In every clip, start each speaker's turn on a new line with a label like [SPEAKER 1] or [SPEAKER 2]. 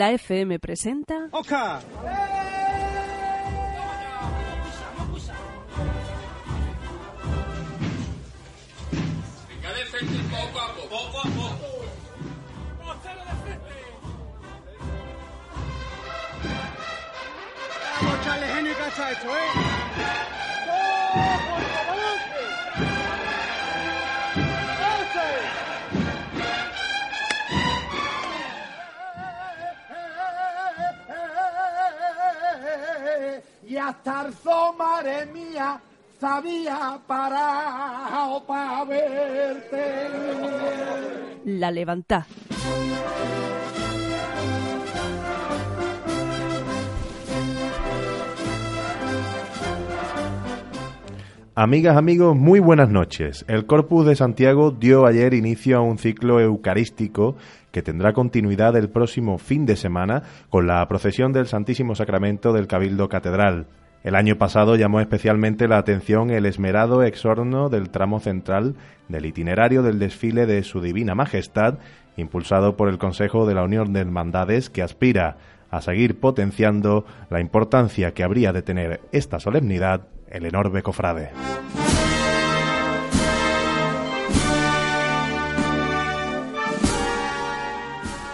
[SPEAKER 1] La FM presenta.
[SPEAKER 2] ¡Oca!
[SPEAKER 3] Venga de frente poco a poco. Poco a poco.
[SPEAKER 2] Vamos ¿eh? Parado para verte.
[SPEAKER 1] La Levantá.
[SPEAKER 4] Amigas, amigos, muy buenas noches. El Corpus de Santiago dio ayer inicio a un ciclo eucarístico que tendrá continuidad el próximo fin de semana con la procesión del Santísimo Sacramento del Cabildo Catedral. El año pasado llamó especialmente la atención el esmerado exorno del tramo central del itinerario del desfile de Su Divina Majestad, impulsado por el Consejo de la Unión de Hermandades, que aspira a seguir potenciando la importancia que habría de tener esta solemnidad el enorme cofrade.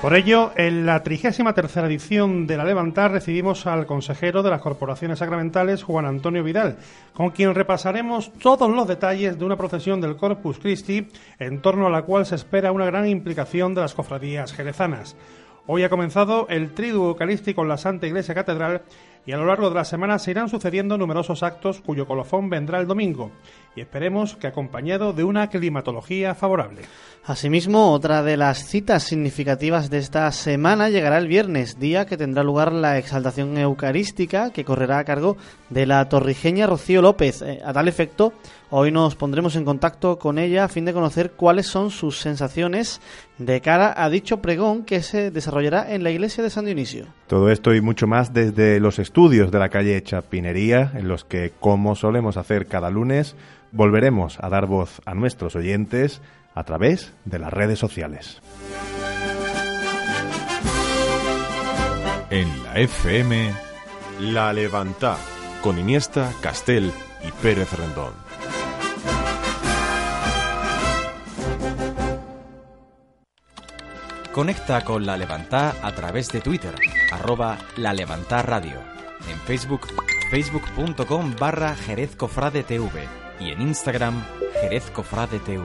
[SPEAKER 5] Por ello, en la trigésima tercera edición de la Levantar recibimos al consejero de las corporaciones sacramentales, Juan Antonio Vidal, con quien repasaremos todos los detalles de una procesión del Corpus Christi, en torno a la cual se espera una gran implicación de las cofradías jerezanas. Hoy ha comenzado el triduo eucarístico en la Santa Iglesia Catedral y a lo largo de la semana se irán sucediendo numerosos actos cuyo colofón vendrá el domingo y esperemos que acompañado de una climatología favorable.
[SPEAKER 6] Asimismo, otra de las citas significativas de esta semana llegará el viernes, día que tendrá lugar la exaltación eucarística que correrá a cargo de la torrijeña Rocío López. Eh, A tal efecto, hoy nos pondremos en contacto con ella a fin de conocer cuáles son sus sensaciones de cara a dicho pregón que se desarrollará en la iglesia de San Dionisio.
[SPEAKER 4] Todo esto y mucho más desde los estudios de la calle Chapinería, en los que, como solemos hacer cada lunes, volveremos a dar voz a nuestros oyentes a través de las redes sociales.
[SPEAKER 7] En la FM, La Levantá, con Iniesta, Castel y Pérez Rendón.
[SPEAKER 8] Conecta con La Levantá a través de Twitter, arroba La Levantá Radio. En Facebook, facebook.com barra Jerez Cofrade TV. Y en Instagram, Jerez Cofrade TV.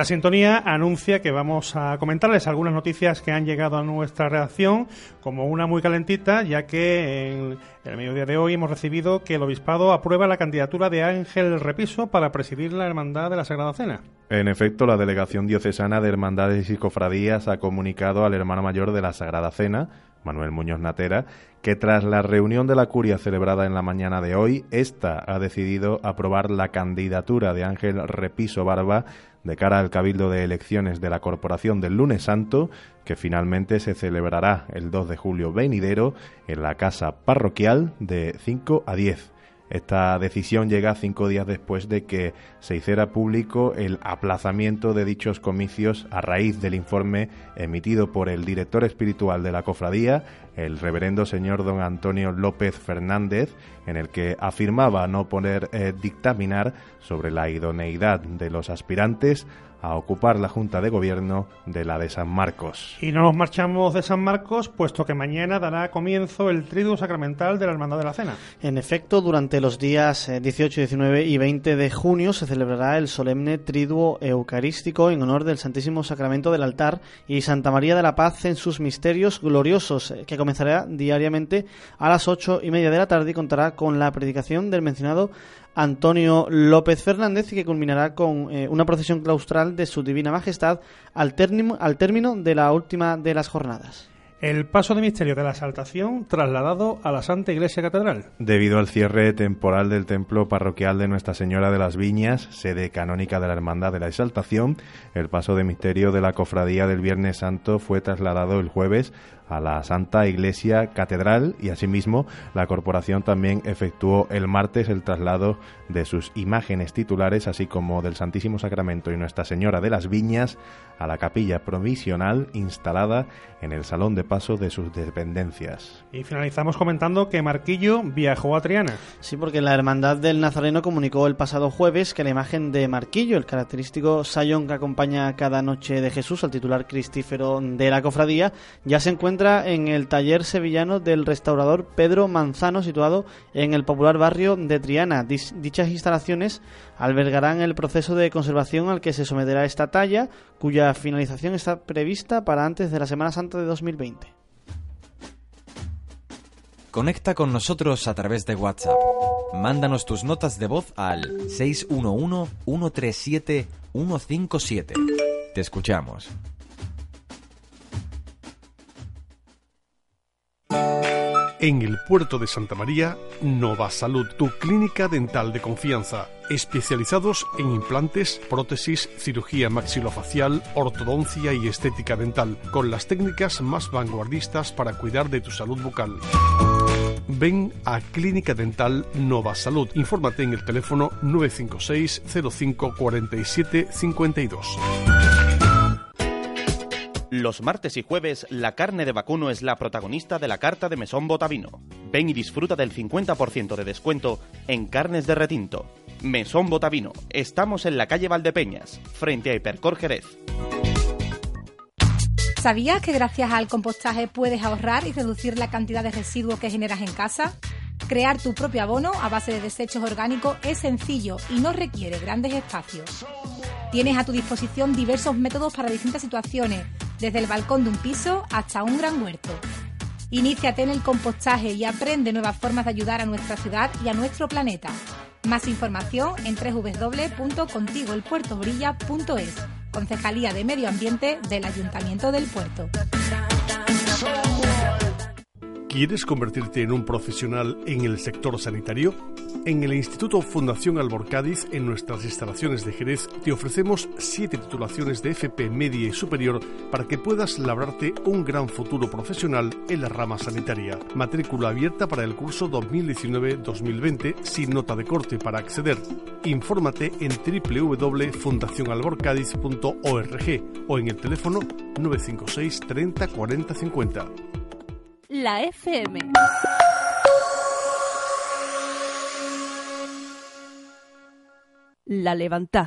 [SPEAKER 5] Esta sintonía anuncia que vamos a comentarles algunas noticias que han llegado a nuestra redacción, como una muy calentita, ya que en el mediodía de hoy hemos recibido que el obispado aprueba la candidatura de Ángel Repiso para presidir la Hermandad de la Sagrada Cena.
[SPEAKER 4] En efecto, la Delegación Diocesana de Hermandades y Cofradías ha comunicado al hermano mayor de la Sagrada Cena, Manuel Muñoz Natera, que tras la reunión de la curia celebrada en la mañana de hoy, ésta ha decidido aprobar la candidatura de Ángel Repiso Barba de cara al cabildo de elecciones de la Corporación del Lunes Santo, que finalmente se celebrará el 2 de julio venidero en la casa parroquial de 5 a 10. Esta decisión llega cinco días después de que se hiciera público el aplazamiento de dichos comicios a raíz del informe emitido por el director espiritual de la cofradía, el reverendo señor don Antonio López Fernández, en el que afirmaba no poder eh, dictaminar sobre la idoneidad de los aspirantes a ocupar la Junta de Gobierno de la de San Marcos.
[SPEAKER 5] Y no nos marchamos de San Marcos, puesto que mañana dará comienzo el triduo sacramental de la Hermandad de la Cena.
[SPEAKER 6] En efecto, durante los días eh, 18, 19 y 20 de junio se celebrará el solemne triduo eucarístico en honor del Santísimo Sacramento del altar y Santa María de la Paz en sus misterios gloriosos, eh, que comenzará diariamente a las ocho y media de la tarde y contará con la predicación del mencionado Antonio López Fernández y que culminará con eh, una procesión claustral de su Divina Majestad al, término- al término de la última de las jornadas.
[SPEAKER 5] El paso de misterio de la exaltación trasladado a la Santa Iglesia Catedral.
[SPEAKER 4] Debido al cierre temporal del templo parroquial de Nuestra Señora de las Viñas, sede canónica de la Hermandad de la Exaltación, el paso de misterio de la cofradía del Viernes Santo fue trasladado el jueves a la Santa Iglesia Catedral y asimismo la corporación también efectuó el martes el traslado de sus imágenes titulares así como del Santísimo Sacramento y Nuestra Señora de las Viñas a la capilla provisional instalada en el salón de paso de sus dependencias.
[SPEAKER 5] Y finalizamos comentando que Marquillo viajó a Triana.
[SPEAKER 6] Sí, porque la Hermandad del Nazareno comunicó el pasado jueves que la imagen de Marquillo, el característico sayón que acompaña cada noche de Jesús al titular cristífero de la cofradía, ya se encuentra en el taller sevillano del restaurador Pedro Manzano, situado en el popular barrio de Triana. Dichas instalaciones albergarán el proceso de conservación al que se someterá esta talla, cuya finalización está prevista para antes de la Semana Santa de 2020.
[SPEAKER 8] Conecta con nosotros a través de WhatsApp. Mándanos tus notas de voz al 611-137-157. Te escuchamos.
[SPEAKER 9] En el puerto de Santa María, Nova Salud, tu clínica dental de confianza, especializados en implantes, prótesis, cirugía maxilofacial, ortodoncia y estética dental, con las técnicas más vanguardistas para cuidar de tu salud bucal. Ven a Clínica Dental Nova Salud. Infórmate en el teléfono 956 05 47 52.
[SPEAKER 10] Los martes y jueves, la carne de vacuno es la protagonista de la carta de Mesón Botavino. Ven y disfruta del 50% de descuento en carnes de retinto. Mesón Botavino. Estamos en la calle Valdepeñas, frente a Hipercor Jerez.
[SPEAKER 11] ¿Sabías que gracias al compostaje puedes ahorrar y reducir la cantidad de residuos que generas en casa? Crear tu propio abono a base de desechos orgánicos es sencillo y no requiere grandes espacios. Tienes a tu disposición diversos métodos para distintas situaciones, desde el balcón de un piso hasta un gran huerto. Iníciate en el compostaje y aprende nuevas formas de ayudar a nuestra ciudad y a nuestro planeta. Más información en www.contigoelpuertobrilla.es, Concejalía de Medio Ambiente del Ayuntamiento del Puerto.
[SPEAKER 9] ¿Quieres convertirte en un profesional en el sector sanitario? En el Instituto Fundación Albor Cádiz, en nuestras instalaciones de Jerez, te ofrecemos siete titulaciones de FP media y superior para que puedas labrarte un gran futuro profesional en la rama sanitaria. Matrícula abierta para el curso 2019-2020 sin nota de corte para acceder. Infórmate en www.fundacionalborcádiz.org o en el teléfono 956 30 40 50
[SPEAKER 1] la FM. La levanta.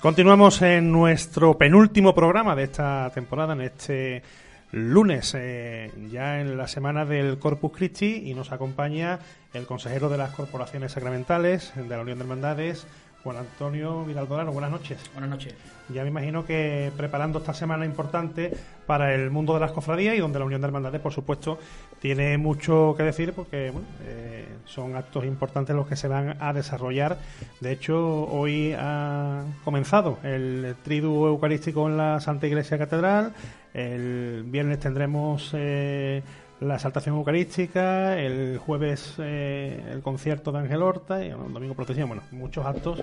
[SPEAKER 5] Continuamos en nuestro penúltimo programa de esta temporada, en este lunes, eh, ya en la semana del Corpus Christi, y nos acompaña el consejero de las corporaciones sacramentales de la Unión de Hermandades, Juan Antonio Vidaldolano, buenas noches.
[SPEAKER 12] Buenas noches.
[SPEAKER 5] Ya me imagino que preparando esta semana importante para el mundo de las cofradías y donde la Unión de Hermandades, por supuesto, tiene mucho que decir porque eh, son actos importantes los que se van a desarrollar. De hecho, hoy ha comenzado el triduo eucarístico en la Santa Iglesia Catedral. El viernes tendremos... Eh, la exaltación eucarística, el jueves eh, el concierto de Ángel Horta y el domingo procesión, bueno, muchos actos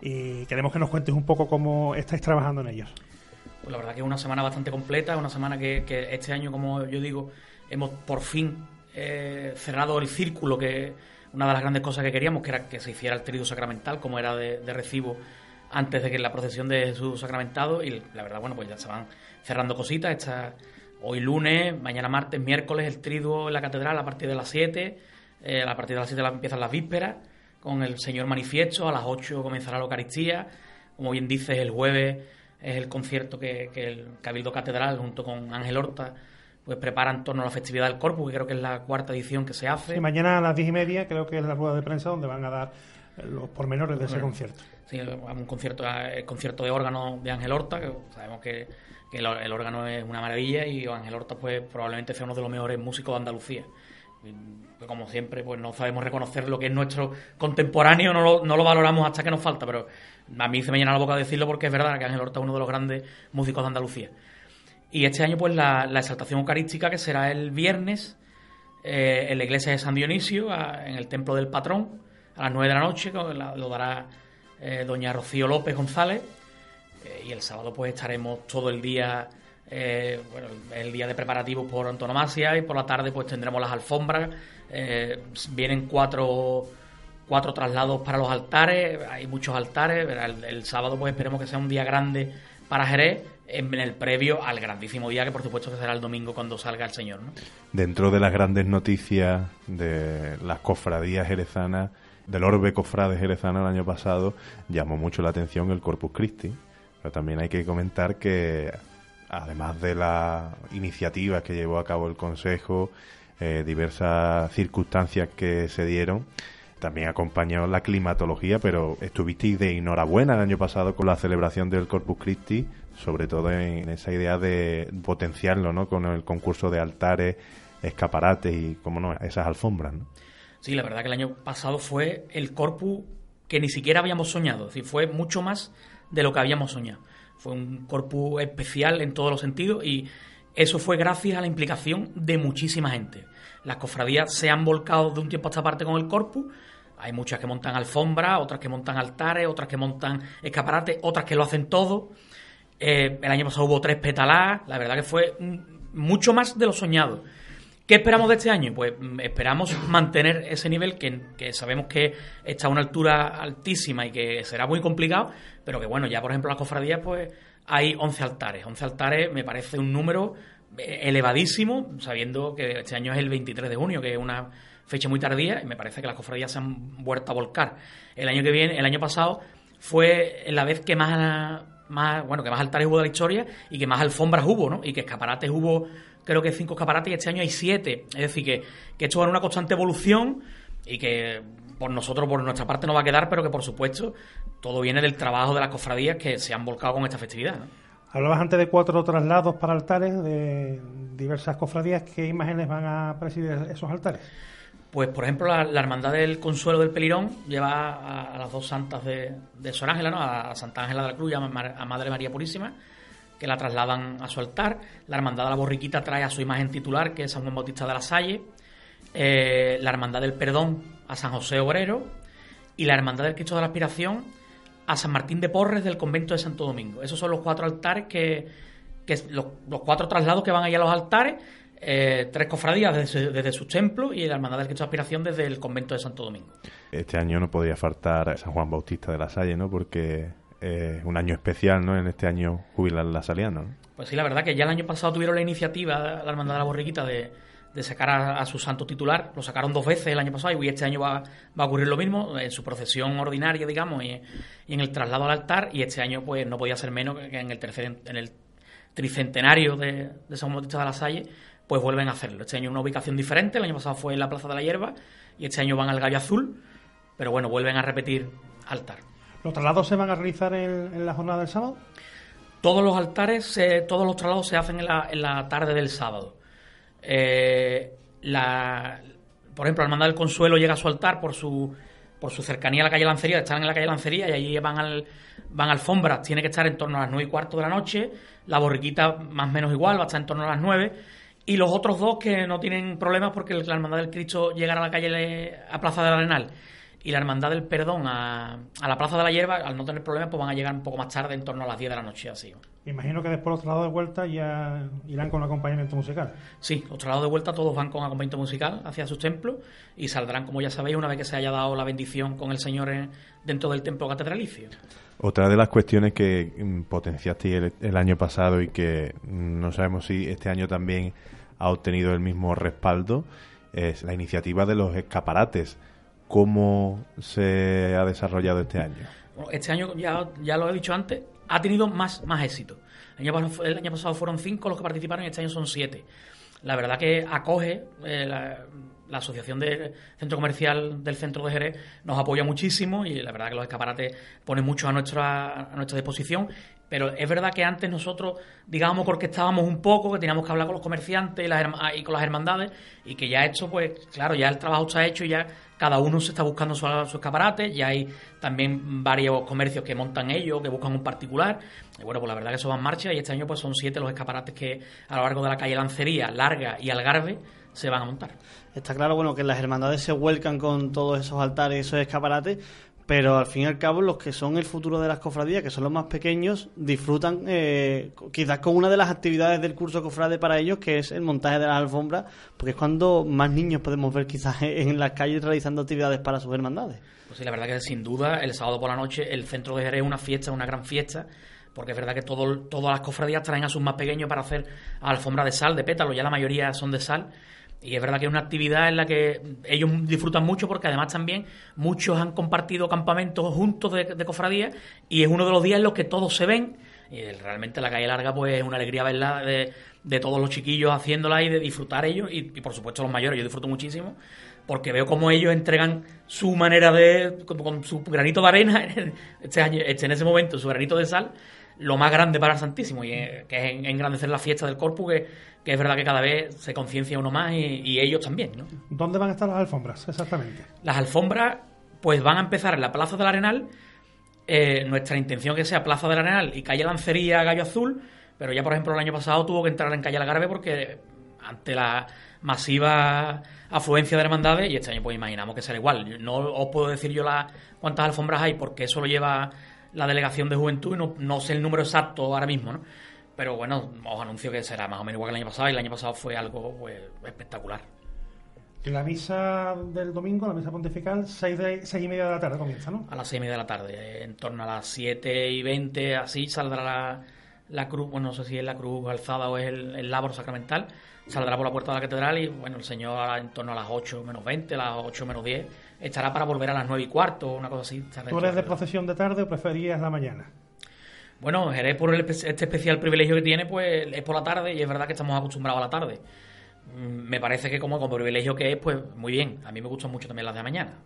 [SPEAKER 5] y queremos que nos cuentes un poco cómo estáis trabajando en ellos.
[SPEAKER 12] Pues la verdad que es una semana bastante completa, una semana que, este año, como yo digo, hemos por fin eh, cerrado el círculo que una de las grandes cosas que queríamos, que era que se hiciera el triduo sacramental, como era de, de recibo antes de que la procesión de Jesús sacramentado y la verdad, bueno, pues ya se van cerrando cositas, esta Hoy lunes, mañana martes, miércoles, el triduo en la catedral a partir de las 7. Eh, a partir de las 7 empiezan las vísperas con el Señor Manifiesto. A las 8 comenzará la Eucaristía. Como bien dices, el jueves es el concierto que, el Cabildo Catedral junto con Ángel Horta pues prepara en torno a la festividad del Corpus, que creo que es la cuarta edición que se hace.
[SPEAKER 5] Y mañana a las 10 y media creo que es la rueda de prensa donde van a dar los pormenores de ese concierto.
[SPEAKER 12] Sí, un concierto, el concierto de órgano de Ángel Horta, que sabemos que que el, órgano es una maravilla y Ángel Horta pues probablemente sea uno de los mejores músicos de Andalucía. Pues, como siempre, pues no sabemos reconocer lo que es nuestro contemporáneo, no lo, valoramos hasta que nos falta, pero a mí se me llena la boca decirlo porque es verdad que Ángel Horta es uno de los grandes músicos de Andalucía. Y este año, pues la, exaltación eucarística, que será el viernes eh, en la iglesia de San Dionisio, en el templo del patrón, a las 9 de la noche, lo dará eh, doña Rocío López González. Eh, y el sábado pues estaremos todo el día, eh, bueno, el día de preparativos por antonomasia y por la tarde pues tendremos las alfombras. vienen cuatro, cuatro traslados para los altares, hay muchos altares. El, el sábado pues esperemos que sea un día grande para Jerez en el previo al grandísimo día que por supuesto que será el domingo cuando salga el Señor. ¿no?
[SPEAKER 4] Dentro de las grandes noticias de las cofradías jerezanas, del Orbe Cofrade Jerezano el año pasado, llamó mucho la atención el Corpus Christi. Pero también hay que comentar que, además de las iniciativas que llevó a cabo el Consejo, eh, diversas circunstancias que se dieron, también acompañó la climatología, pero estuvisteis de enhorabuena el año pasado con la celebración del Corpus Christi, sobre todo en esa idea de potenciarlo, ¿no? Con el concurso de altares, escaparates y, como no, esas alfombras.
[SPEAKER 12] Sí, la verdad que el año pasado fue el corpus que ni siquiera habíamos soñado, es fue mucho más de lo que habíamos soñado. Fue un corpus especial en todos los sentidos y eso fue gracias a la implicación de muchísima gente. Las cofradías se han volcado de un tiempo a esta parte con el corpus. Hay muchas que montan alfombras, otras que montan altares, otras que montan escaparates, otras que lo hacen todo. Eh, el año pasado hubo tres petalás. La verdad que fue mucho más de lo soñado. ¿Qué esperamos de este año? Pues mm, esperamos mantener ese nivel que, sabemos que está a una altura altísima y que será muy complicado, pero que bueno, ya por ejemplo las cofradías pues hay 11 altares. 11 altares me parece un número eh, elevadísimo, sabiendo que este año es el 23 de junio, que es una fecha muy tardía y me parece que las cofradías se han vuelto a volcar. El año que viene, el año pasado fue la vez que más más bueno que más altares hubo de la historia y que más alfombras hubo, ¿no? Y que escaparates hubo creo que cinco escaparates y este año hay siete. Es decir, que, que esto va en una constante evolución y que por nosotros, por nuestra parte, no va a quedar, pero que por supuesto todo viene del trabajo de las cofradías que se han volcado con esta festividad.
[SPEAKER 5] Hablabas antes de cuatro traslados para altares de diversas cofradías. ¿Qué imágenes van a presidir esos altares?
[SPEAKER 12] Pues, por ejemplo, la, Hermandad del Consuelo del Pelirón lleva a, las dos santas de, de Sor Ángela, ¿no? a Santa Ángela de la Cruz y a Madre María Purísima que la trasladan a su altar. La Hermandad de la Borriquita trae a su imagen titular, que es San Juan Bautista de la Salle. Eh, la Hermandad del Perdón a San José Obrero. Y la Hermandad del Cristo de la Aspiración a San Martín de Porres del convento de Santo Domingo. Esos son los cuatro altares que, los, cuatro traslados que van allá a los altares. Eh, tres cofradías desde, desde, su templo y la Hermandad del Cristo de Aspiración desde el convento de Santo Domingo.
[SPEAKER 4] Este año no podía faltar San Juan Bautista de la Salle, ¿no? Porque eh, un año especial, ¿no? En este año jubilar la Saliana, ¿no?
[SPEAKER 12] Pues sí, la verdad que ya el año pasado tuvieron la iniciativa, la Hermandad de la Borriquita, de, sacar a, su santo titular. Lo sacaron dos veces el año pasado y este año va, va a ocurrir lo mismo en su procesión ordinaria, digamos, y, en el traslado al altar. Y este año, pues no podía ser menos que en el tercer, en el tricentenario de, San Bautista de la Salle, pues vuelven a hacerlo. Este año una ubicación diferente. El año pasado fue en la Plaza de la Hierba y este año van al Gallo Azul, pero bueno, vuelven a repetir altar.
[SPEAKER 5] ¿Los traslados se van a realizar en, la jornada del sábado?
[SPEAKER 12] Todos los altares, todos los traslados se hacen en la, tarde del sábado. Eh, por ejemplo, la Hermandad del Consuelo llega a su altar por su, por su cercanía a la calle Lancería, están en la calle Lancería y allí van al van alfombras, tiene que estar en torno a las nueve y cuarto de la noche, la borriquita más o menos igual, va a estar en torno a las nueve, y los otros dos que no tienen problemas porque la Hermandad del Cristo llegará a la calle a Plaza del Arenal y la Hermandad del Perdón a, la Plaza de la Hierba, al no tener problemas, pues van a llegar un poco más tarde, en torno a las 10 de la noche, así.
[SPEAKER 5] Imagino que después los traslados de vuelta ya irán con acompañamiento musical.
[SPEAKER 12] Sí, los traslados de vuelta todos van con acompañamiento musical hacia sus templos y saldrán, como ya sabéis, una vez que se haya dado la bendición con el Señor dentro del templo catedralicio.
[SPEAKER 4] Otra de las cuestiones que mm, potenciaste el año pasado y que mm, no sabemos si este año también ha obtenido el mismo respaldo es la iniciativa de los escaparates ¿Cómo se ha desarrollado este año?
[SPEAKER 12] este año, ya, ya lo he dicho antes, ha tenido más, más éxito. El año, pasado fueron cinco los que participaron y este año son siete. La verdad que acoge eh, la, Asociación de Centro Comercial del Centro de Jerez, nos apoya muchísimo y la verdad que los escaparates ponen mucho a nuestra, a nuestra disposición Pero es verdad que antes nosotros, digamos, porque estábamos un poco, que teníamos que hablar con los comerciantes y, con las hermandades, y que ya esto, pues, claro, ya el trabajo está hecho y ya cada uno se está buscando su, escaparate, ya hay también varios comercios que montan ellos, que buscan un particular, y bueno, pues la verdad que eso va en marcha, y este año pues son siete los escaparates que a lo largo de la calle Lancería, Larga y Algarve se van a montar.
[SPEAKER 6] Está claro, bueno, que las hermandades se vuelcan con todos esos altares esos escaparates, pero al fin y al cabo los que son el futuro de las cofradías, que son los más pequeños, disfrutan eh, quizás con una de las actividades del curso cofrade para ellos, que es el montaje de las alfombras, porque es cuando más niños podemos ver quizás en las calles realizando actividades para sus hermandades.
[SPEAKER 12] Pues sí, la verdad que sin duda el sábado por la noche el centro de Jerez es una fiesta, una gran fiesta, porque es verdad que todo, todas las cofradías traen a sus más pequeños para hacer alfombra de sal, de pétalo, ya la mayoría son de sal. Y es verdad que es una actividad en la que ellos disfrutan mucho porque además también muchos han compartido campamentos juntos de, de cofradías y es uno de los días en los que todos se ven. Y realmente la calle larga pues es una alegría verla de, todos los chiquillos haciéndola y de disfrutar ellos y, por supuesto los mayores, yo disfruto muchísimo porque veo como ellos entregan su manera de, con, con su granito de arena, este año, este, en ese momento, su granito de sal, lo más grande para el Santísimo, y eh, que es en- engrandecer la fiesta del Corpus, que, que es verdad que cada vez se conciencia uno más y, y ellos también, ¿no?
[SPEAKER 5] ¿Dónde van a estar las alfombras exactamente?
[SPEAKER 12] Las alfombras, pues van a empezar en la Plaza del Arenal. Eh, nuestra intención que sea Plaza del Arenal y calle Lancería, Gallo Azul, pero ya, por ejemplo, el año pasado tuvo que entrar en calle Algarve porque ante la masiva afluencia de hermandades, y este año pues imaginamos que será igual. No os puedo decir yo la, cuántas alfombras hay porque eso lo lleva la delegación de juventud no, no sé el número exacto ahora mismo, ¿no? Pero bueno, os anuncio que será más o menos igual que el año pasado y el año pasado fue algo pues, espectacular.
[SPEAKER 5] La misa del domingo, la misa pontifical, seis, de, seis y media de la tarde comienza, ¿no?
[SPEAKER 12] a las seis y media de la tarde. En torno a las 7 y 20, así saldrá la, la cruz, bueno, no sé si es la cruz alzada o es el, el labor sacramental. Saldrá por la puerta de la catedral y, bueno, el Señor en torno a las 8 menos 20, las 8 menos 10, estará para volver a las 9 y cuarto, una cosa así.
[SPEAKER 5] ¿Tú eres de procesión de tarde o preferías la mañana?
[SPEAKER 12] Bueno, Jerez, por el este especial privilegio que tiene, pues es por la tarde y es verdad que estamos acostumbrados a la tarde. Mm, Me parece que como, como privilegio que es, pues muy bien. A mí me gustan mucho también las de mañana.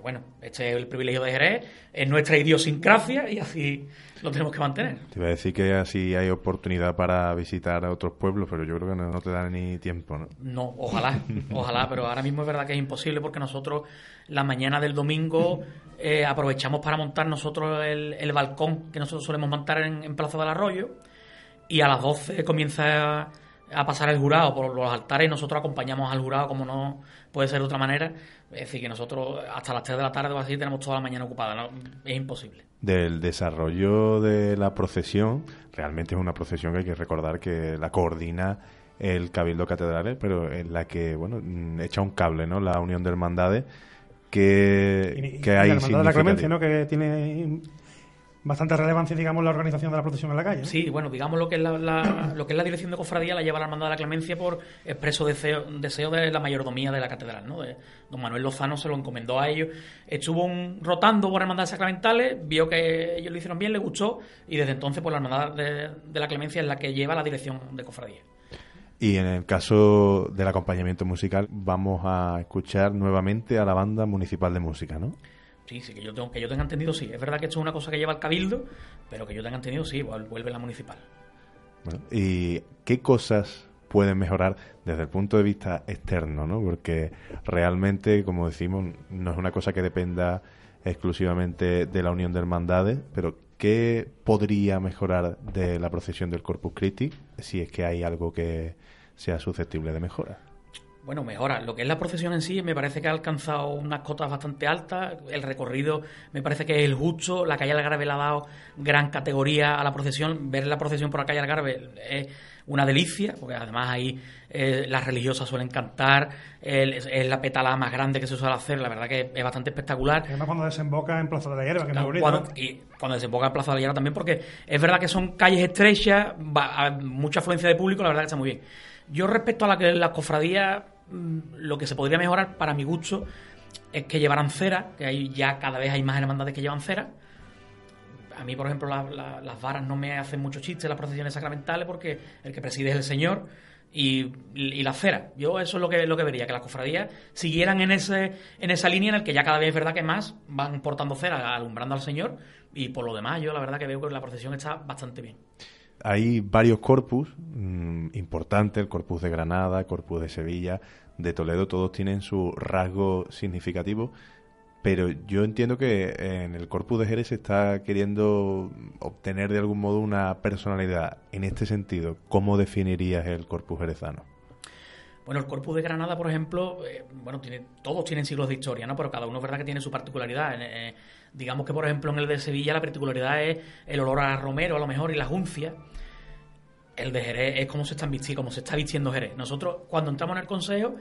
[SPEAKER 12] Pero bueno, este es el privilegio de Jerez, es nuestra idiosincrasia y así lo tenemos que mantener.
[SPEAKER 4] Te iba a decir que así hay oportunidad para visitar a otros pueblos, pero yo creo que no, no te da ni tiempo, ¿no?
[SPEAKER 12] No, ojalá, ojalá, pero ahora mismo es verdad que es imposible porque nosotros la mañana del domingo eh, aprovechamos para montar nosotros el, el balcón que nosotros solemos montar en, en Plaza del Arroyo y a las 12 comienza a, pasar el jurado por los altares y nosotros acompañamos al jurado como no puede ser de otra manera. Es decir, que nosotros hasta las 3 de la tarde o así tenemos toda la mañana ocupada, ¿no? es imposible.
[SPEAKER 4] Del desarrollo de la procesión, realmente es una procesión que hay que recordar que la coordina el Cabildo Catedrales, pero en la que, bueno, mm, echa un cable, ¿no? La Unión de Hermandades, que,
[SPEAKER 5] Y-
[SPEAKER 4] que
[SPEAKER 5] y
[SPEAKER 4] hay
[SPEAKER 5] la Hermandad de la Clemencia. ¿no? Que tiene bastante relevancia, digamos, la organización de la procesión en la calle.
[SPEAKER 12] Sí, bueno, digamos lo que es la, la- lo que es la dirección de cofradía la lleva la Hermandad de la Clemencia por expreso deseo, deseo de la mayordomía de la catedral, ¿no? De- don Manuel Lozano se lo encomendó a ellos. Estuvo un- rotando por hermandades sacramentales, vio que ellos lo hicieron bien, le gustó y desde entonces pues la Hermandad de, de la Clemencia es la que lleva la dirección de cofradía.
[SPEAKER 4] Y en el caso del acompañamiento musical, vamos a escuchar nuevamente a la banda municipal de música, ¿no?
[SPEAKER 12] Sí, sí, que yo, tengo, que yo tenga entendido, sí. Es verdad que esto es una cosa que lleva el cabildo, pero que yo tenga entendido, sí, vuel- vuelve la municipal.
[SPEAKER 4] Bueno, ¿Y qué cosas pueden mejorar desde el punto de vista externo? ¿no? Porque realmente, como decimos, no es una cosa que dependa exclusivamente de la unión de hermandades, pero ¿qué podría mejorar de la procesión del Corpus Christi si es que hay algo que sea susceptible de mejora?
[SPEAKER 12] Bueno, mejora. Lo que es la procesión en sí me parece que ha alcanzado unas cotas bastante altas. El recorrido me parece que es el justo. La calle Algarve le ha dado gran categoría a la procesión. Ver la procesión por la calle Algarve es una delicia, porque además ahí eh, las religiosas suelen cantar. el- es, la petalada más grande que se suele hacer. La verdad que es bastante espectacular.
[SPEAKER 5] Además, cuando desemboca en Plaza de la Hierba, que es muy bonito.
[SPEAKER 12] Y cuando desemboca en Plaza de la Hierba también, porque es verdad que son calles estrechas, va- mucha afluencia de público, la verdad que está muy bien. Yo respecto a la que las cofradías, mm, lo que se podría mejorar para mi gusto es que llevaran cera, que hay ya cada vez hay más hermandades que llevan cera. A mí, por ejemplo, la- la- las varas no me hacen mucho chiste las procesiones sacramentales porque el que preside es el Señor y, y la cera. Yo eso es lo que, lo que vería, que las cofradías siguieran en ese en esa línea en el que ya cada vez es verdad que más van portando cera, alumbrando al Señor, Y por lo demás, yo la verdad que veo que la procesión está bastante bien.
[SPEAKER 4] Hay varios corpus mm, importantes, el corpus de Granada, el corpus de Sevilla, de Toledo, todos tienen su rasgo significativo, pero yo entiendo que en el corpus de Jerez se está queriendo obtener de algún modo una personalidad. En este sentido, ¿cómo definirías el corpus jerezano?
[SPEAKER 12] Bueno, el Corpus de Granada, por ejemplo, eh, bueno, tiene, todos tienen siglos de historia, ¿no? Pero cada uno es verdad que tiene su particularidad. Eh, digamos que, por ejemplo, en el de Sevilla la particularidad es el olor a romero, a lo mejor, y la juncia. El de Jerez es cómo se, están vistiendo, cómo se está vistiendo Jerez. Nosotros, cuando entramos en el Consejo,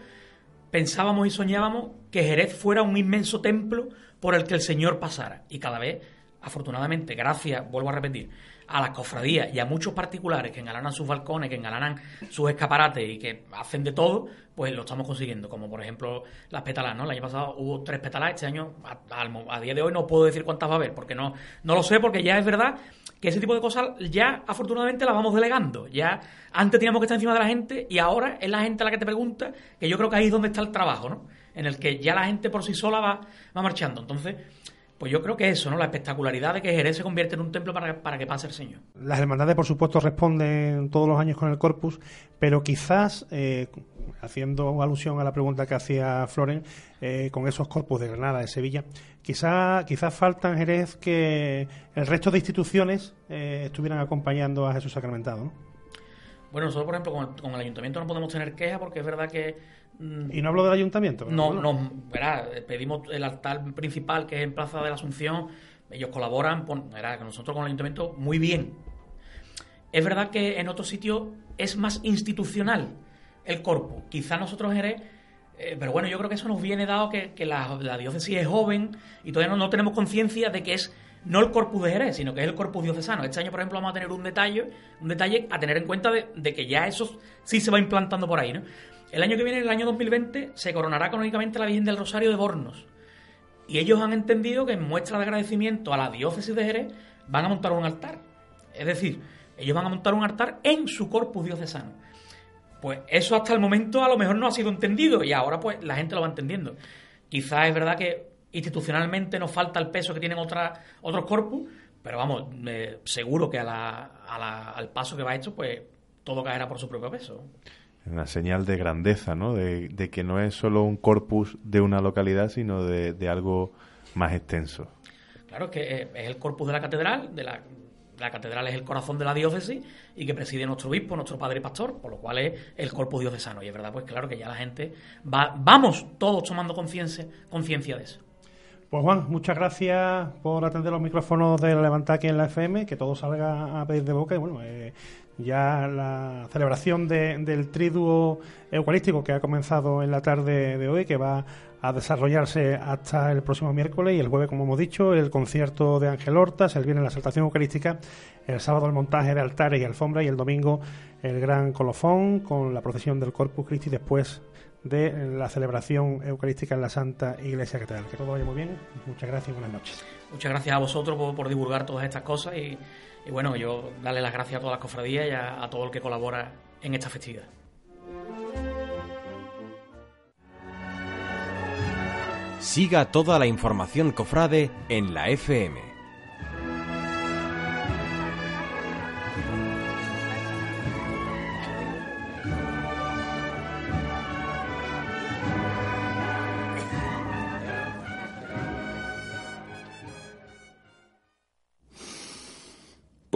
[SPEAKER 12] pensábamos y soñábamos que Jerez fuera un inmenso templo por el que el Señor pasara. Y cada vez, afortunadamente, gracias, vuelvo a repetir, a las cofradías y a muchos particulares que engalanan sus balcones, que engalanan sus escaparates y que hacen de todo, pues lo estamos consiguiendo. Como por ejemplo las pétalas, ¿no? El año pasado hubo tres pétalas, este año, a, día de hoy no puedo decir cuántas va a haber, porque no, no lo sé, porque ya es verdad que ese tipo de cosas ya afortunadamente las vamos delegando. Ya antes teníamos que estar encima de la gente y ahora es la gente la que te pregunta, que yo creo que ahí es donde está el trabajo, ¿no? En el que ya la gente por sí sola va, va marchando. Entonces, pues yo creo que eso, ¿no? La espectacularidad de que Jerez se convierte en un templo para, para que pase el Señor.
[SPEAKER 5] Las hermandades, por supuesto, responden todos los años con el Corpus, pero quizás, eh, haciendo alusión a la pregunta que hacía Floren, eh, con esos Corpus de Granada, de Sevilla, quizás quizás falta en Jerez que el resto de instituciones eh, estuvieran acompañando a Jesús Sacramentado, ¿no?
[SPEAKER 12] Bueno, nosotros, por ejemplo, con el, con el ayuntamiento no podemos tener queja porque es verdad que
[SPEAKER 5] Mm. Y no hablo del ayuntamiento.
[SPEAKER 12] No, no, verá, pedimos el altar principal que es en Plaza de la Asunción, ellos colaboran, que nosotros con el ayuntamiento muy bien. Es verdad que en otros sitios es más institucional el corpus. Quizá nosotros eres... Eh, pero bueno, yo creo que eso nos viene dado que, la, diócesis es joven y todavía no, tenemos conciencia de que es no el corpus de Jerez, sino que es el corpus diocesano. Este año, por ejemplo, vamos a tener un detalle, un detalle a tener en cuenta de, que ya eso sí se va implantando por ahí, ¿no? El año que viene, el año 2020, se coronará canónicamente la Virgen del Rosario de Bornos. Y ellos han entendido que en muestra de agradecimiento a la diócesis de Jerez van a montar un altar. Es decir, ellos van a montar un altar en su corpus diocesano. Pues eso hasta el momento a lo mejor no ha sido entendido y ahora pues la gente lo va entendiendo. Quizás es verdad que institucionalmente nos falta el peso que tienen otras, otros corpus, pero vamos, seguro que al paso que va esto, pues todo caerá por su propio peso
[SPEAKER 4] una señal de grandeza, ¿no? De, que no es solo un corpus de una localidad, sino de, algo más extenso.
[SPEAKER 12] Claro, que es el corpus de la catedral, de la, la catedral es el corazón de la diócesis y que preside nuestro obispo, nuestro padre y pastor, por lo cual es el corpus diocesano. Y es verdad, pues claro que ya la gente va, vamos todos tomando conciencia conciencia de eso.
[SPEAKER 5] Pues Juan, muchas gracias por atender los micrófonos de la Levantar aquí en la FM, que todo salga a pedir de boca. Y bueno, eh, ya la celebración del triduo eucarístico que ha comenzado en la tarde de hoy, que va a desarrollarse hasta el próximo miércoles y el jueves, como hemos dicho, el concierto de Ángel Hortas, el viernes la exaltación eucarística, el sábado el montaje de altares y alfombra y el domingo el gran colofón con la procesión del Corpus Christi después de la celebración eucarística en la Santa Iglesia Catedral. Que todo vaya muy bien. Muchas gracias y buenas noches.
[SPEAKER 12] Muchas gracias a vosotros por divulgar todas estas cosas y y bueno, yo darle las gracias a todas las cofradías y a, a todo el que colabora en esta festividad.
[SPEAKER 8] Siga toda la información cofrade en la FM.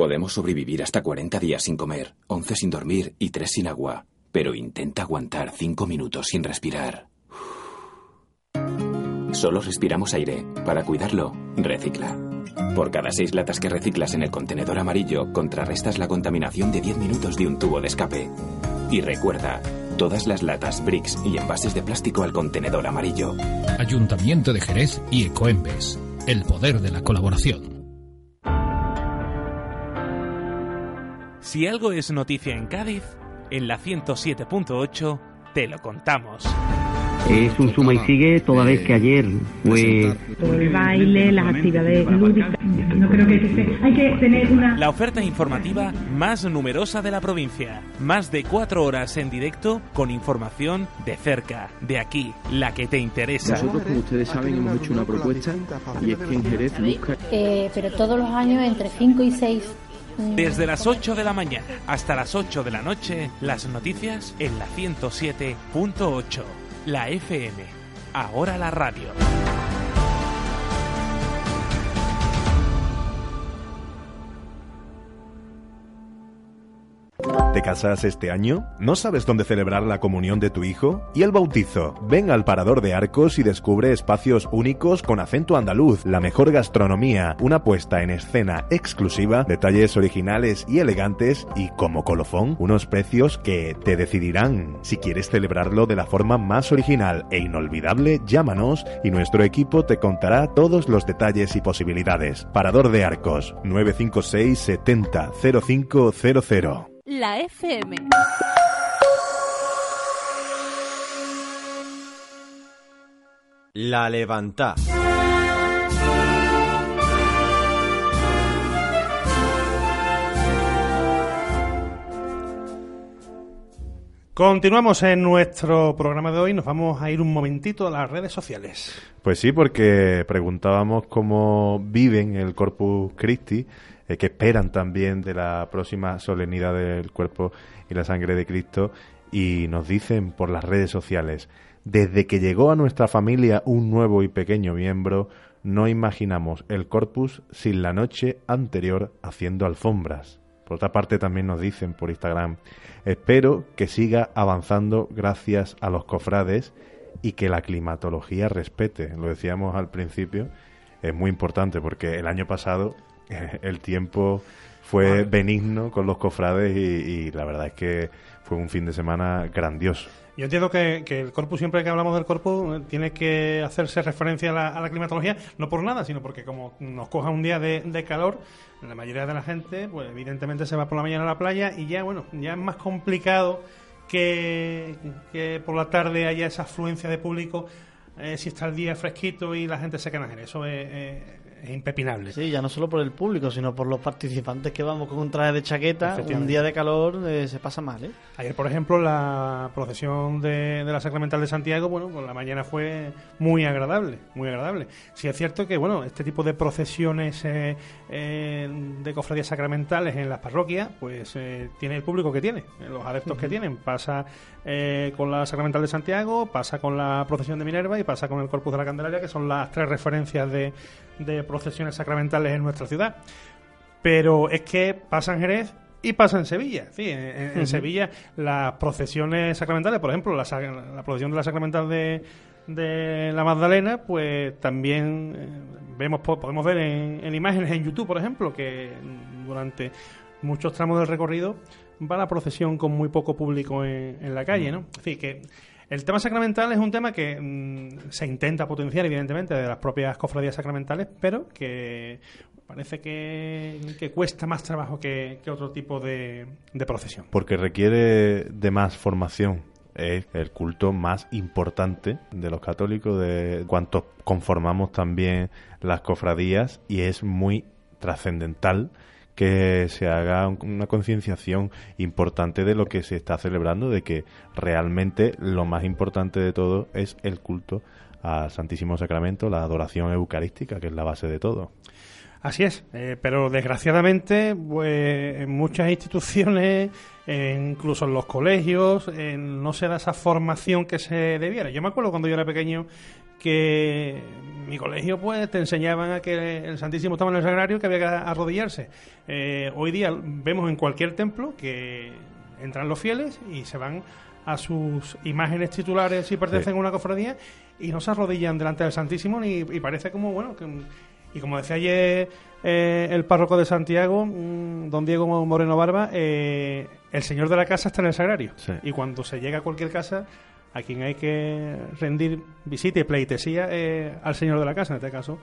[SPEAKER 13] Podemos sobrevivir hasta 40 días sin comer, 11 sin dormir y 3 sin agua. Pero intenta aguantar 5 minutos sin respirar. Solo respiramos aire. Para cuidarlo, recicla. Por cada 6 latas que reciclas en el contenedor amarillo, contrarrestas la contaminación de 10 minutos de un tubo de escape. Y recuerda, todas las latas, bricks y envases de plástico al contenedor amarillo.
[SPEAKER 14] Ayuntamiento de Jerez y Ecoembes. El poder de la colaboración.
[SPEAKER 15] Si algo es noticia en Cádiz, en la 107.8 te lo contamos.
[SPEAKER 16] Es un suma y sigue toda vez que ayer fue...
[SPEAKER 17] Todo el baile, las actividades lúdicas. No creo que esté- hay que tener una...
[SPEAKER 15] La oferta informativa más numerosa de la provincia. Más de cuatro horas en directo con información de cerca, de aquí, la que te interesa.
[SPEAKER 18] Nosotros, como ustedes saben, hemos hecho una propuesta y es que en Jerez busca...
[SPEAKER 19] Eh, pero todos los años entre 5 y 6.
[SPEAKER 15] Desde las 8 de la mañana hasta las 8 de la noche, las noticias en la 107.8. La FM. Ahora la radio.
[SPEAKER 4] ¿Te casas este año? ¿No sabes dónde celebrar la comunión de tu hijo? ¿Y el bautizo? Ven al Parador de Arcos y descubre espacios únicos con acento andaluz, la mejor gastronomía, una puesta en escena exclusiva, detalles originales y elegantes y, como colofón, unos precios que te decidirán. Si quieres celebrarlo de la forma más original e inolvidable, llámanos y nuestro equipo te contará todos los detalles y posibilidades. Parador de Arcos, 956 70 0500.
[SPEAKER 1] La FM.
[SPEAKER 7] La Levantá.
[SPEAKER 5] Continuamos en nuestro programa de hoy. Nos vamos a ir un momentito a las redes sociales.
[SPEAKER 4] Pues sí, porque preguntábamos cómo viven el Corpus Christi, eh, qué esperan también de la próxima solemnidad del cuerpo y la sangre de Cristo, y nos dicen por las redes sociales, desde que llegó a nuestra familia un nuevo y pequeño miembro, no imaginamos el Corpus sin la noche anterior haciendo alfombras. Por otra parte, también nos dicen por Instagram, espero que siga avanzando gracias a los cofrades y que la climatología respete. Lo decíamos al principio, es muy importante porque el año pasado el tiempo fue benigno con los cofrades y, y la verdad es que fue un fin de semana grandioso.
[SPEAKER 5] Yo entiendo que, que el corpus, siempre que hablamos del corpus, eh, tiene que hacerse referencia a la, a la climatología, no por nada, sino porque como nos coja un día de, de calor, la mayoría de la gente, pues evidentemente se va por la mañana a la playa y ya, bueno, ya es más complicado que, que por la tarde haya esa afluencia de público eh, si está el día fresquito y la gente se queda en Eso es, es- es impepinable.
[SPEAKER 6] Sí, ya no solo por el público, sino por los participantes que vamos con un traje de chaqueta, un día de calor eh, se pasa mal, ¿eh?
[SPEAKER 5] Ayer, por ejemplo, la procesión de, de la Sacramental de Santiago, bueno, pues la mañana fue muy agradable, muy agradable. Sí es cierto que, bueno, este tipo de procesiones eh, eh, de cofradías sacramentales en las parroquias, pues tiene el público que tiene, los adeptos que tienen. Pasa con la Sacramental de Santiago, pasa con la procesión de Minerva y pasa con el Corpus de la Candelaria, que son las tres referencias de, de procesiones sacramentales en nuestra ciudad pero es que pasa en Jerez y pasa en Sevilla. Sí, en. Sevilla las procesiones sacramentales, por ejemplo, la, la procesión de la sacramental de, de la Magdalena, pues también eh, vemos po- podemos ver en, en imágenes en YouTube, por ejemplo, que durante muchos tramos del recorrido va la procesión con muy poco público en, en la calle, ¿no? Que el tema sacramental es un tema que mm, se intenta potenciar, evidentemente, de las propias cofradías sacramentales, pero que parece que, cuesta más trabajo que, que otro tipo de, de procesión.
[SPEAKER 4] Porque requiere de más formación. Es el culto más importante de los católicos, de cuantos conformamos también las cofradías, y es muy trascendental que se haga un- una concienciación importante de lo que se está celebrando, de que realmente lo más importante de todo es el culto al Santísimo Sacramento, la adoración eucarística, que es la base de todo.
[SPEAKER 5] Así es, eh, pero desgraciadamente pues, en muchas instituciones, eh, incluso en los colegios, eh, no se da esa formación que se debiera. Yo me acuerdo cuando yo era pequeño que en mi colegio pues te enseñaban a que el Santísimo estaba en el sagrario que había que arrodillarse. Eh, hoy día vemos en cualquier templo que entran los fieles y se van a sus imágenes titulares si pertenecen
[SPEAKER 4] Sí.
[SPEAKER 5] a una cofradía y no se arrodillan delante del Santísimo ni, y parece como, bueno, que, y como decía ayer eh, el párroco de Santiago, mm, don Diego Moreno Barba, eh, el señor de la casa está en el sagrario.
[SPEAKER 4] Sí.
[SPEAKER 5] Y cuando se llega a cualquier casa, a quien hay que rendir visita y pleitesía eh, al señor de la casa, en este caso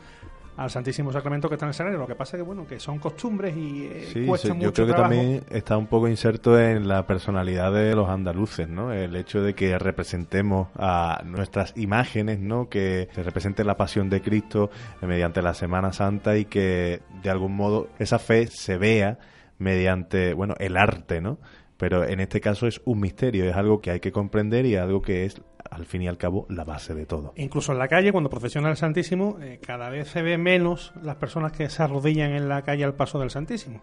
[SPEAKER 5] al Santísimo Sacramento que está en el Sagrario. Lo que pasa es que, bueno, que son costumbres y eh,
[SPEAKER 4] Sí,
[SPEAKER 5] cuesta
[SPEAKER 4] sí,
[SPEAKER 5] mucho
[SPEAKER 4] yo creo que
[SPEAKER 5] trabajo.
[SPEAKER 4] también está un poco inserto en la personalidad de los andaluces, ¿no? El hecho de que representemos a nuestras imágenes, ¿no? Que se represente la pasión de Cristo mediante la Semana Santa y que de algún modo esa fe se vea mediante, bueno, el arte, ¿no? Pero en este caso es un misterio, es algo que hay que comprender y algo que es, al fin y al cabo, la base de todo.
[SPEAKER 5] Incluso en la calle, cuando procesiona el Santísimo, eh, cada vez se ve menos las personas que se arrodillan en la calle al paso del Santísimo.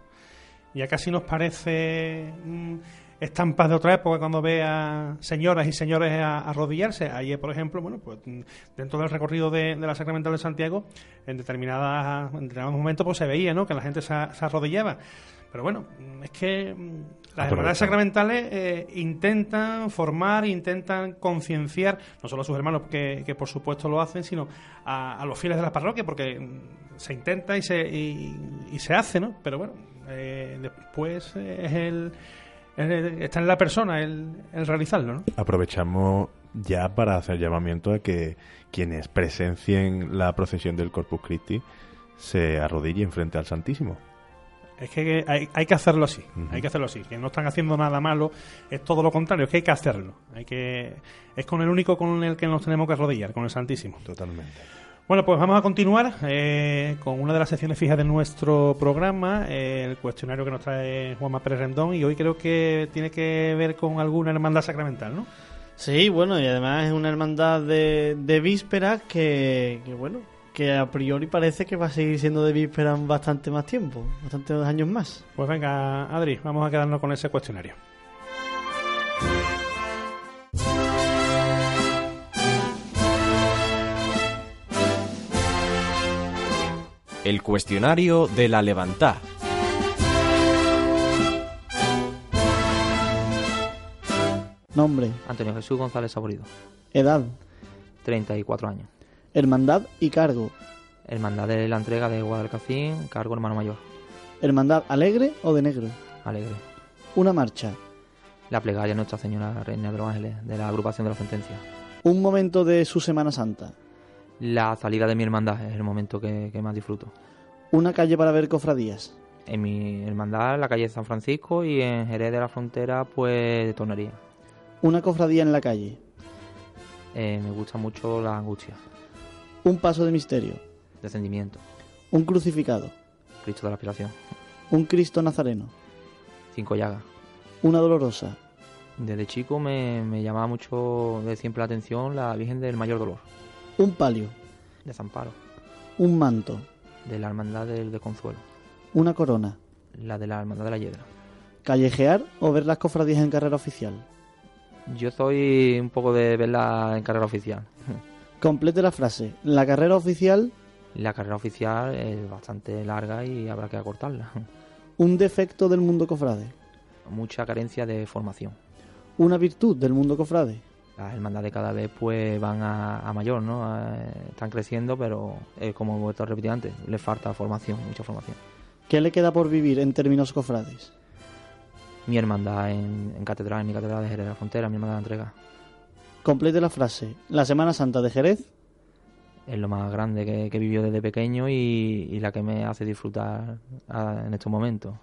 [SPEAKER 5] Ya casi nos parece mm, estampas de otra época cuando ve a señoras y señores a- arrodillarse. Ayer, por ejemplo, bueno, pues mm, dentro del recorrido de, de la Sacramental de Santiago, en determinadas en determinados momentos pues se veía, ¿no? Que la gente se arrodillaba. Pero bueno, es que mm, las hermandades sacramentales eh, intentan formar, intentan concienciar, no solo a sus hermanos, que, que por supuesto lo hacen, sino a, a los fieles de la parroquia, porque mm, se intenta y se, y, y se hace, ¿no? Pero bueno, eh, después es el, es el- está en la persona el, el realizarlo, ¿no?
[SPEAKER 4] Aprovechamos ya para hacer llamamiento a que quienes presencien la procesión del Corpus Christi se arrodillen frente al Santísimo.
[SPEAKER 5] Es que hay, hay que hacerlo así, hay que hacerlo así, que no están haciendo nada malo, es todo lo contrario, es que hay que hacerlo, hay que es con el único con el que nos tenemos que arrodillar, con el Santísimo.
[SPEAKER 4] Totalmente.
[SPEAKER 5] Bueno, pues vamos a continuar eh, con una de las secciones fijas de nuestro programa, eh, el cuestionario que nos trae Juanma Pérez Rendón, y hoy creo que tiene que ver con alguna hermandad sacramental, ¿no?
[SPEAKER 6] Sí, bueno, y además es una hermandad de, de vísperas que, que, bueno, que a priori parece que va a seguir siendo de vísperas bastante más tiempo, bastantes años más.
[SPEAKER 5] Pues venga, Adri, vamos a quedarnos con ese cuestionario.
[SPEAKER 8] El cuestionario de la Levantá.
[SPEAKER 6] Nombre,
[SPEAKER 20] Antonio Jesús González Saborido,
[SPEAKER 6] edad,
[SPEAKER 20] 34 años.
[SPEAKER 6] Hermandad y cargo.
[SPEAKER 20] Hermandad de la entrega de Guadalcacín, cargo hermano mayor.
[SPEAKER 6] Hermandad alegre o de negro.
[SPEAKER 20] Alegre.
[SPEAKER 6] Una marcha.
[SPEAKER 20] La plegaria Nuestra Señora Reina de los Ángeles, de la agrupación de la sentencia.
[SPEAKER 6] Un momento de su Semana Santa.
[SPEAKER 20] La salida de mi hermandad es el momento que, que más disfruto.
[SPEAKER 6] Una calle para ver cofradías.
[SPEAKER 20] En mi hermandad, la calle San Francisco y en Jerez de la Frontera, pues de tornería.
[SPEAKER 6] Una cofradía en la calle.
[SPEAKER 20] Eh, me gusta mucho la angustia,
[SPEAKER 6] Un paso de misterio.
[SPEAKER 20] descendimiento,
[SPEAKER 6] Un crucificado.
[SPEAKER 20] Cristo de la aspiración,
[SPEAKER 6] Un Cristo nazareno.
[SPEAKER 20] cinco llagas.
[SPEAKER 6] Una dolorosa.
[SPEAKER 20] Desde chico me, me llamaba mucho de siempre la atención la Virgen del Mayor Dolor,
[SPEAKER 6] Un palio.
[SPEAKER 20] de Zamparo,
[SPEAKER 6] Un manto.
[SPEAKER 20] de la Hermandad del de Consuelo,
[SPEAKER 6] Una corona.
[SPEAKER 20] la de la Hermandad de la Hiedra.
[SPEAKER 6] Callejear o ver las cofradías en carrera oficial.
[SPEAKER 20] Yo soy un poco de verla en carrera oficial.
[SPEAKER 6] Complete la frase. La carrera oficial,
[SPEAKER 20] La carrera oficial es bastante larga y habrá que acortarla.
[SPEAKER 6] un defecto del mundo cofrade.
[SPEAKER 20] Mucha carencia de formación.
[SPEAKER 6] Una virtud del mundo cofrade.
[SPEAKER 20] Las hermandades cada vez pues van a, a mayor, ¿no? Eh, están creciendo, pero eh, como he vuelto a repetir antes, les falta formación, mucha formación.
[SPEAKER 6] ¿Qué le queda por vivir en términos cofrades?
[SPEAKER 20] Mi hermandad en, en catedral, en mi catedral de Jerez de la Frontera, mi hermandad de entrega,
[SPEAKER 6] Complete la frase. La Semana Santa de Jerez,
[SPEAKER 20] es lo más grande que, que he vivido desde pequeño y, y la que me hace disfrutar en estos momentos.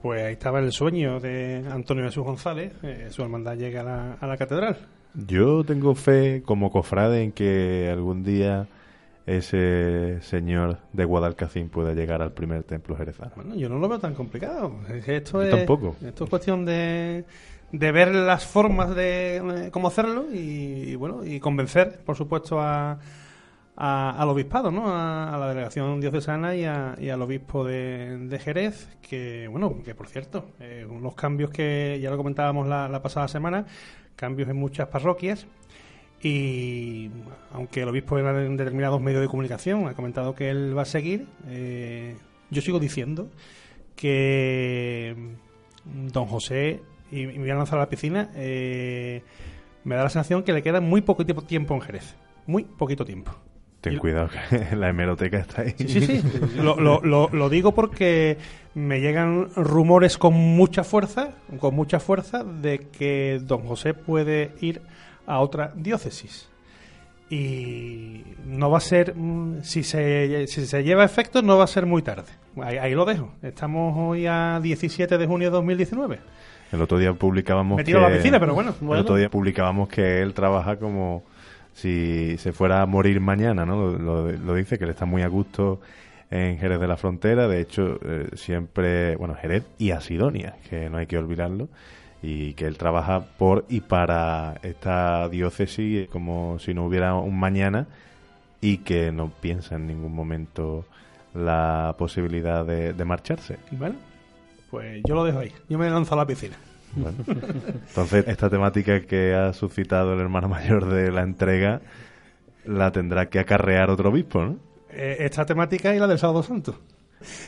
[SPEAKER 5] Pues ahí estaba el sueño de Antonio Jesús González, eh, su hermandad llega a la, a la catedral.
[SPEAKER 4] Yo tengo fe como cofrade en que algún día ese señor de Guadalcacín pueda llegar al primer templo jerezano.
[SPEAKER 5] Bueno, yo no lo veo tan complicado. Esto es,
[SPEAKER 4] tampoco.
[SPEAKER 5] Esto es cuestión de, de ver las formas de eh, cómo hacerlo y, y, bueno y convencer, por supuesto, a, a- al obispado, ¿no? A, a la delegación diocesana y, a- y al obispo de, de Jerez, que bueno, que por cierto, eh, unos cambios que ya lo comentábamos la, la pasada semana, cambios en muchas parroquias. Y aunque el obispo en determinados medios de comunicación ha comentado que él va a seguir, eh, yo sigo diciendo que mm, don José, y, y me voy a lanzar a la piscina, eh, me da la sensación que le queda muy poquito tiempo en Jerez. Muy poquito tiempo.
[SPEAKER 4] Ten cuidado que la hemeroteca está ahí.
[SPEAKER 5] Sí, sí, sí. Lo, lo- lo- lo digo porque me llegan rumores con mucha fuerza, con mucha fuerza, de que don José puede ir a otra diócesis. Y no va a ser, mm, si se, si se lleva a efecto, no va a ser muy tarde. Ahí, ahí lo dejo. Estamos hoy a 17 de junio de 2019.
[SPEAKER 4] El otro día publicábamos
[SPEAKER 5] Me tiro
[SPEAKER 4] que...
[SPEAKER 5] a la piscina, pero bueno,
[SPEAKER 4] El otro día publicábamos que él trabaja como si se fuera a morir mañana, ¿no? Lo, lo- lo dice, que él está muy a gusto en Jerez de la Frontera. De hecho, eh, siempre, bueno, Jerez y Asidonia, que no hay que olvidarlo. Y que él trabaja por y para esta diócesis como si no hubiera un mañana y que no piensa en ningún momento la posibilidad de, de marcharse.
[SPEAKER 5] Bueno, pues yo lo dejo ahí. Yo me lanzo a la piscina.
[SPEAKER 4] Bueno. Entonces, esta temática que ha suscitado el hermano mayor de la entrega la tendrá que acarrear otro obispo, ¿no?
[SPEAKER 5] Eh, esta temática y la del Sábado Santo.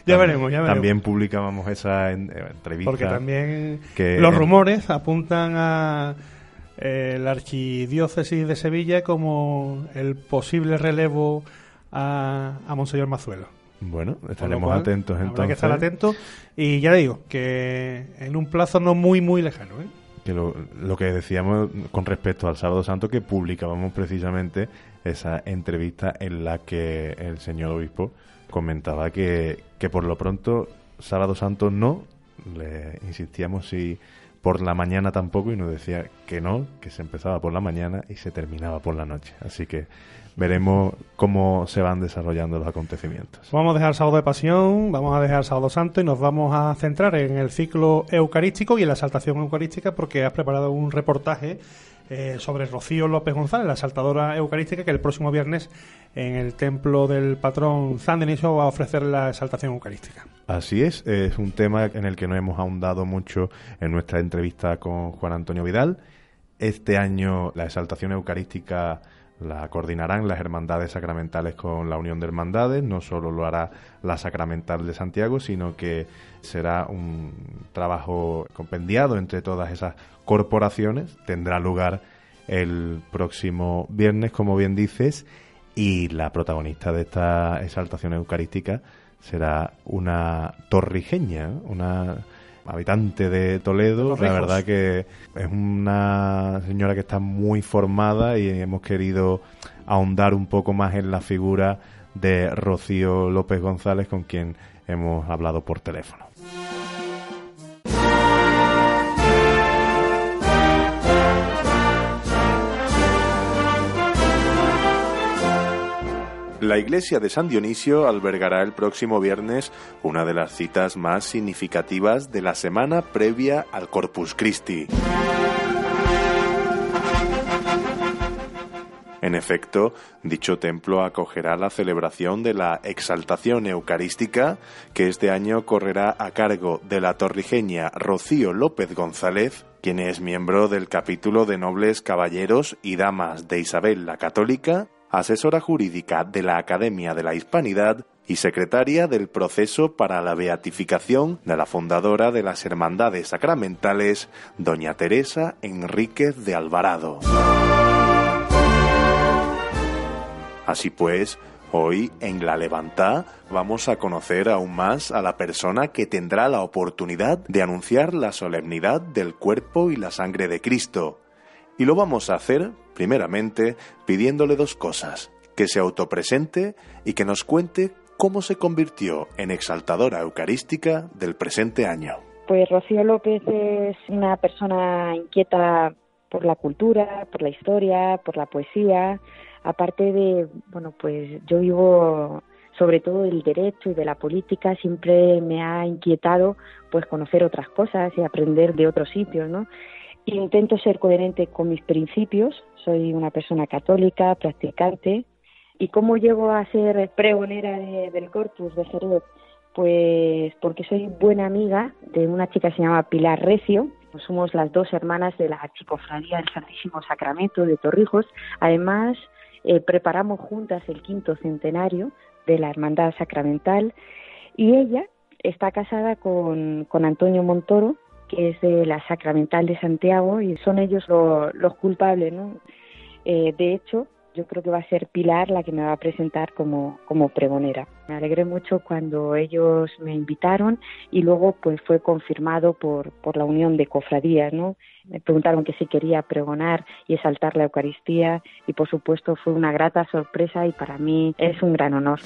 [SPEAKER 5] Ya veremos, ya veremos.
[SPEAKER 4] También publicábamos esa eh, entrevista.
[SPEAKER 5] Porque también
[SPEAKER 4] que
[SPEAKER 5] los rumores apuntan a eh, la archidiócesis de Sevilla como el posible relevo a, a Monseñor Mazuelo.
[SPEAKER 4] Bueno, estaremos
[SPEAKER 5] cual,
[SPEAKER 4] atentos
[SPEAKER 5] Habrá
[SPEAKER 4] entonces.
[SPEAKER 5] que estar atentos. Y ya le digo, que en un plazo no muy, muy lejano. ¿eh?
[SPEAKER 4] que lo, lo que decíamos con respecto al Sábado Santo, que publicábamos precisamente esa entrevista en la que el señor obispo comentaba que, que por lo pronto Sábado Santo no, le insistíamos si por la mañana tampoco y nos decía que no, que se empezaba por la mañana y se terminaba por la noche. Así que veremos cómo se van desarrollando los acontecimientos.
[SPEAKER 5] Vamos a dejar Sábado de Pasión, vamos a dejar Sábado Santo y nos vamos a centrar en el ciclo eucarístico y en la exaltación eucarística porque has preparado un reportaje eh, sobre Rocío López González, la saltadora eucarística, que el próximo viernes en el templo del patrón San Denisio va a ofrecer la exaltación eucarística.
[SPEAKER 4] Así es, es un tema en el que no hemos ahondado mucho en nuestra entrevista con Juan Antonio Vidal. Este año la exaltación eucarística la coordinarán las hermandades sacramentales con la Unión de Hermandades. No solo lo hará la Sacramental de Santiago, sino que será un trabajo compendiado entre todas esas corporaciones. Tendrá lugar el próximo viernes, como bien dices, y la protagonista de esta exaltación eucarística será una torrijeña, una habitante de Toledo. La verdad que es una señora que está muy formada y hemos querido ahondar un poco más en la figura de Rocío López González, con quien hemos hablado por teléfono. La iglesia de San Dionisio albergará el próximo viernes una de las citas más significativas de la semana previa al Corpus Christi. En efecto, dicho templo acogerá la celebración de la Exaltación Eucarística, que este año correrá a cargo de la torrijeña Rocío López González, quien es miembro del capítulo de nobles caballeros y damas de Isabel la Católica, asesora jurídica de la Academia de la Hispanidad y secretaria del proceso para la beatificación de la fundadora de las Hermandades Sacramentales, doña Teresa Enríquez de Alvarado. Así pues, hoy en La Levantá vamos a conocer aún más a la persona que tendrá la oportunidad de anunciar la solemnidad del cuerpo y la sangre de Cristo. Y lo vamos a hacer, primeramente, pidiéndole dos cosas, que se autopresente y que nos cuente cómo se convirtió en exaltadora eucarística del presente año.
[SPEAKER 21] Pues Rocío López es una persona inquieta por la cultura, por la historia, por la poesía, aparte de, bueno, pues yo vivo sobre todo del derecho y de la política, siempre me ha inquietado pues conocer otras cosas y aprender de otros sitios, ¿no? Intento ser coherente con mis principios, soy una persona católica, practicante, ¿y cómo llego a ser pregonera de- del Corpus de Jerez? Pues porque soy buena amiga de una chica que se llama Pilar Recio, somos las dos hermanas de la Archicofradía del Santísimo Sacramento de Torrijos, además eh, preparamos juntas el quinto centenario de la Hermandad Sacramental y ella está casada con, con Antonio Montoro, que es de la Sacramental de Santiago y son ellos lo- los culpables, ¿no? Eh, de hecho, yo creo que va a ser Pilar la que me va a presentar como, como pregonera. Me alegré mucho cuando ellos me invitaron y luego pues fue confirmado por, por la unión de cofradías, ¿no? Me preguntaron que si quería pregonar y exaltar la Eucaristía y por supuesto fue una grata sorpresa y para mí es un gran honor.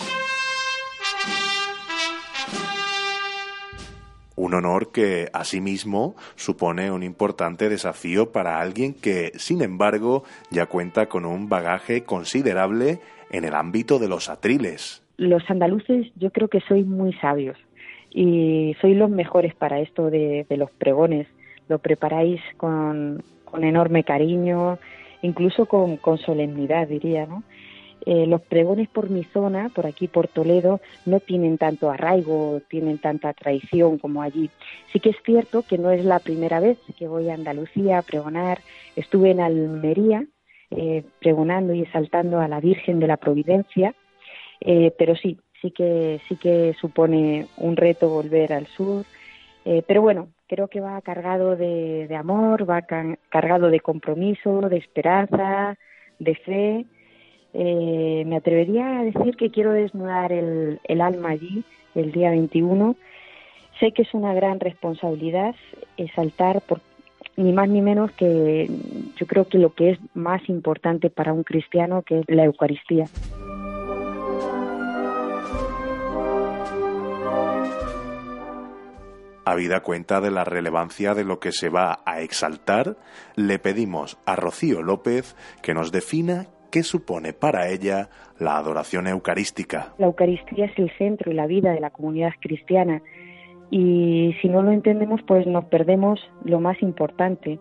[SPEAKER 4] Un honor que, asimismo, supone un importante desafío para alguien que, sin embargo, ya cuenta con un bagaje considerable en el ámbito de los atriles.
[SPEAKER 21] Los andaluces yo creo que sois muy sabios y sois los mejores para esto de, de los pregones. Lo preparáis con, con enorme cariño, incluso con, con solemnidad, diría, ¿no? Eh, los pregones por mi zona, por aquí por Toledo, no tienen tanto arraigo, tienen tanta tradición como allí. Sí que es cierto que no es la primera vez que voy a Andalucía a pregonar. Estuve en Almería eh, pregonando y exaltando a la Virgen de la Providencia, eh, pero sí, sí que sí que supone un reto volver al sur. pero bueno, creo que va cargado de, de amor, va cargado de compromiso, de esperanza, de fe eh, me atrevería a decir que quiero desnudar el, el alma allí el día 21. Sé que es una gran responsabilidad exaltar por ni más ni menos que yo creo que lo que es más importante para un cristiano que es la Eucaristía.
[SPEAKER 4] Habida cuenta de la relevancia de lo que se va a exaltar, le pedimos a Rocío López que nos defina qué supone para ella la adoración eucarística.
[SPEAKER 21] La Eucaristía es el centro y la vida de la comunidad cristiana y si no lo entendemos pues nos perdemos lo más importante.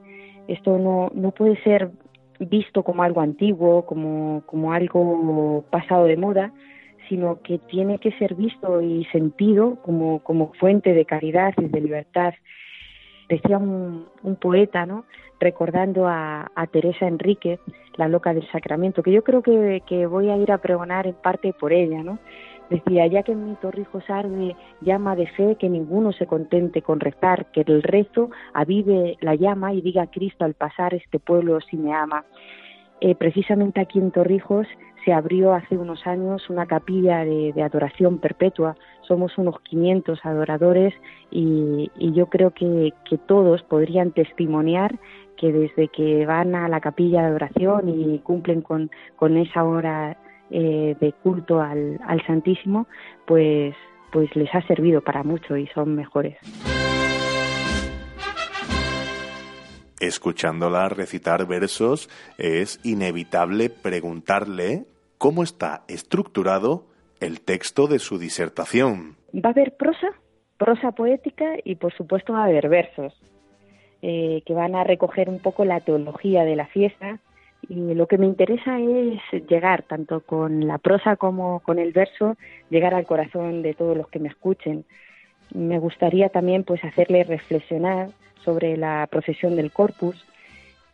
[SPEAKER 21] Esto no, no puede ser visto como algo antiguo, como, como algo pasado de moda, sino que tiene que ser visto y sentido como, como fuente de caridad y de libertad. Decía un, poeta, ¿no? recordando a, Teresa Enríquez, la loca del sacramento, que yo creo que, voy a ir a pregonar en parte por ella, ¿no? Decía, ya que en mi Torrijos arde llama de fe, que ninguno se contente con rezar, que el rezo avive la llama y diga a Cristo al pasar este pueblo si me ama. Eh, precisamente aquí en Torrijos se abrió hace unos años una capilla de, adoración perpetua. Somos unos 500 adoradores y, yo creo que, todos podrían testimoniar que desde que van a la capilla de adoración y cumplen con, esa hora eh, de culto al, al, Santísimo, pues, pues les ha servido para mucho y son mejores.
[SPEAKER 4] Escuchándola recitar versos, es inevitable preguntarle cómo está estructurado el texto de su disertación.
[SPEAKER 21] Va a haber prosa, prosa poética y por supuesto va a haber versos. Eh, que van a recoger un poco la teología de la fiesta. Y lo que me interesa es llegar, tanto con la prosa como con el verso, llegar al corazón de todos los que me escuchen. Me gustaría también pues hacerles reflexionar sobre la procesión del Corpus,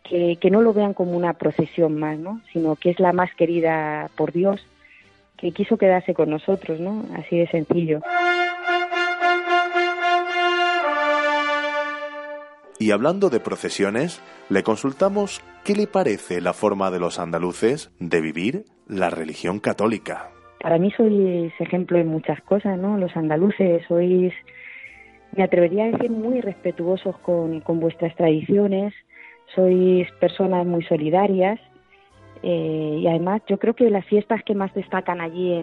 [SPEAKER 21] que, que no lo vean como una procesión más, ¿no? sino que es la más querida por Dios, que quiso quedarse con nosotros, ¿no? Así de sencillo.
[SPEAKER 4] Y hablando de procesiones, le consultamos qué le parece la forma de los andaluces de vivir la religión católica.
[SPEAKER 21] Para mí sois ejemplo en muchas cosas, ¿no? Los andaluces sois, me atrevería a decir, muy respetuosos con, vuestras tradiciones, sois personas muy solidarias eh, y además yo creo que las fiestas que más destacan allí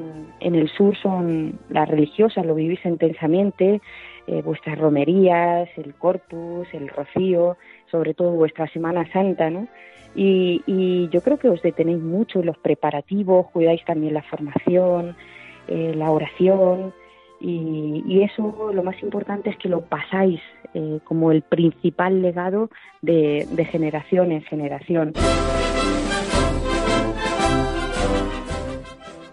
[SPEAKER 21] en, el sur son las religiosas, lo vivís intensamente, eh, vuestras romerías, el corpus, el rocío, sobre todo vuestra Semana Santa, ¿no? Y, yo creo que os detenéis mucho en los preparativos, cuidáis también la formación, eh, la oración, y, eso lo más importante es que lo pasáis eh, como el principal legado de generación en generación.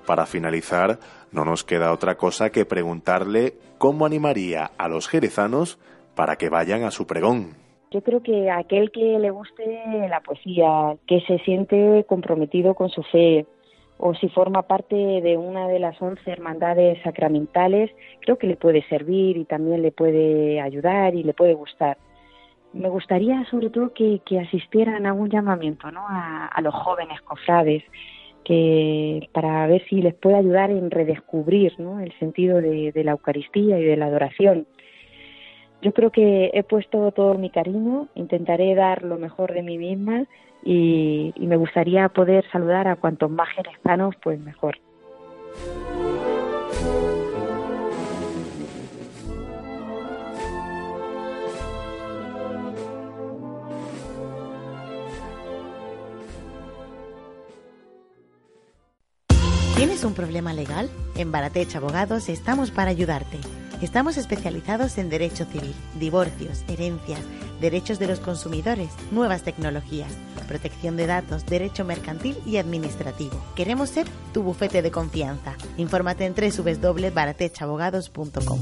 [SPEAKER 4] Para finalizar, no nos queda otra cosa que preguntarle cómo animaría a los jerezanos para que vayan a su pregón.
[SPEAKER 21] Yo creo que aquel que le guste la poesía, que se siente comprometido con su fe, o si forma parte de una de las once hermandades sacramentales, creo que le puede servir y también le puede ayudar y le puede gustar. Me gustaría sobre todo que, asistieran a un llamamiento ¿no? a, a los jóvenes cofrades, para ver si les puede ayudar en redescubrir el sentido de, la Eucaristía y de la adoración. Yo creo que he puesto todo mi cariño, intentaré dar lo mejor de mí misma y, y me gustaría poder saludar a cuantos más jerezanos, pues mejor.
[SPEAKER 22] ¿Tienes un problema legal? En Baratech Abogados estamos para ayudarte. Estamos especializados en derecho civil, divorcios, herencias, derechos de los consumidores, nuevas tecnologías, protección de datos, derecho mercantil y administrativo. Queremos ser tu bufete de confianza. Infórmate en www.baratechabogados.com.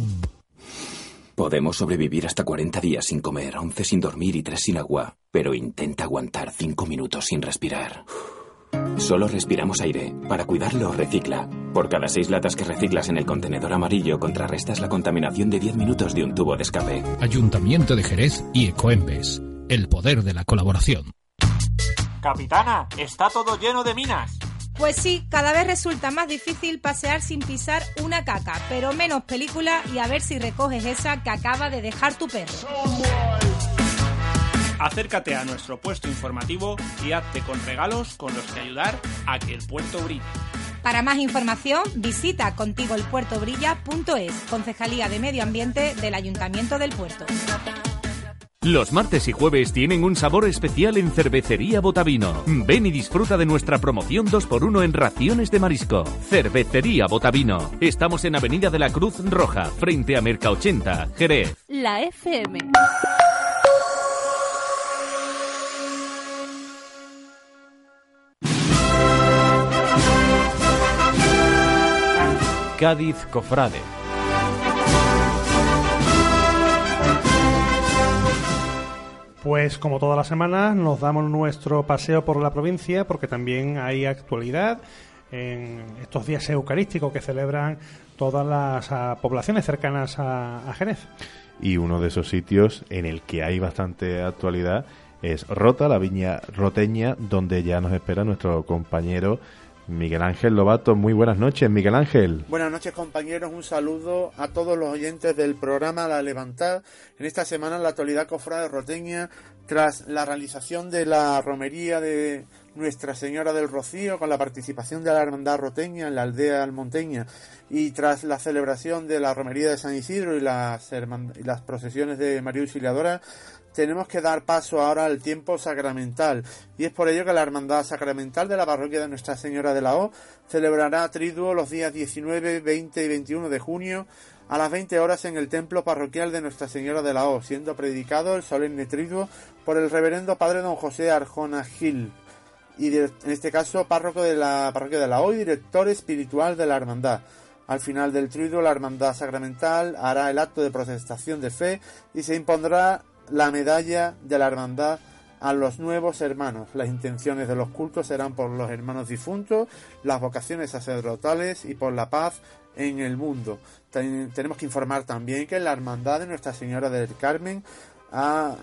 [SPEAKER 13] Podemos sobrevivir hasta 40 días sin comer, 11 sin dormir y 3 sin agua, pero intenta aguantar 5 minutos sin respirar. Solo respiramos aire. Para cuidarlo, recicla. Por cada 6 latas que reciclas en el contenedor amarillo, contrarrestas la contaminación de 10 minutos de un tubo de escape.
[SPEAKER 14] Ayuntamiento de Jerez y Ecoembes. El poder de la colaboración.
[SPEAKER 23] Capitana, está todo lleno de minas.
[SPEAKER 11] Pues sí, cada vez resulta más difícil pasear sin pisar una caca, pero menos película y a ver si recoges esa que acaba de dejar tu perro.
[SPEAKER 23] Acércate a nuestro puesto informativo y hazte con regalos con los que ayudar a que el puerto brille.
[SPEAKER 11] Para más información, visita contigoelpuertobrilla.es, Concejalía de Medio Ambiente del Ayuntamiento del Puerto.
[SPEAKER 24] Los martes y jueves tienen un sabor especial en Cervecería Botavino. Ven y disfruta de nuestra promoción 2x1 en raciones de marisco. Cervecería Botavino. Estamos en Avenida de la Cruz Roja, frente a Merca 80, Jerez.
[SPEAKER 1] La FM.
[SPEAKER 8] Cádiz Cofrade.
[SPEAKER 5] Pues como todas las semanas nos damos nuestro paseo por la provincia porque también hay actualidad en estos días eucarísticos que celebran todas las ah, poblaciones cercanas a, a Jerez.
[SPEAKER 4] Y uno de esos sitios en el que hay bastante actualidad es Rota, la viña roteña, donde ya nos espera nuestro compañero Miguel Ángel Lobato. Muy buenas noches, Miguel Ángel.
[SPEAKER 2] Buenas noches, compañeros. Un saludo a todos los oyentes del programa La Levantada. En esta semana, la actualidad cofrade roteña, tras la realización de la romería de Nuestra Señora del Rocío, con la participación de la Hermandad Roteña en la aldea almonteña, y tras la celebración de la romería de San Isidro y las, y las procesiones de María Auxiliadora, tenemos que dar paso ahora al tiempo sacramental y es por ello que la Hermandad Sacramental de la Parroquia de Nuestra Señora de la O celebrará triduo los días 19, 20 y 21 de junio a las 20 horas en el templo parroquial de Nuestra Señora de la O, siendo predicado el solemne triduo por el reverendo padre don José Arjona Gil y en este caso párroco de la Parroquia de la O y director espiritual de la Hermandad. Al final del triduo, la Hermandad Sacramental hará el acto de protestación de fe y se impondrá la medalla de la hermandad a los nuevos hermanos. Las intenciones de los cultos serán por los hermanos difuntos, las vocaciones sacerdotales y por la paz en el mundo. tenemos que informar también que la hermandad de Nuestra Señora del Carmen va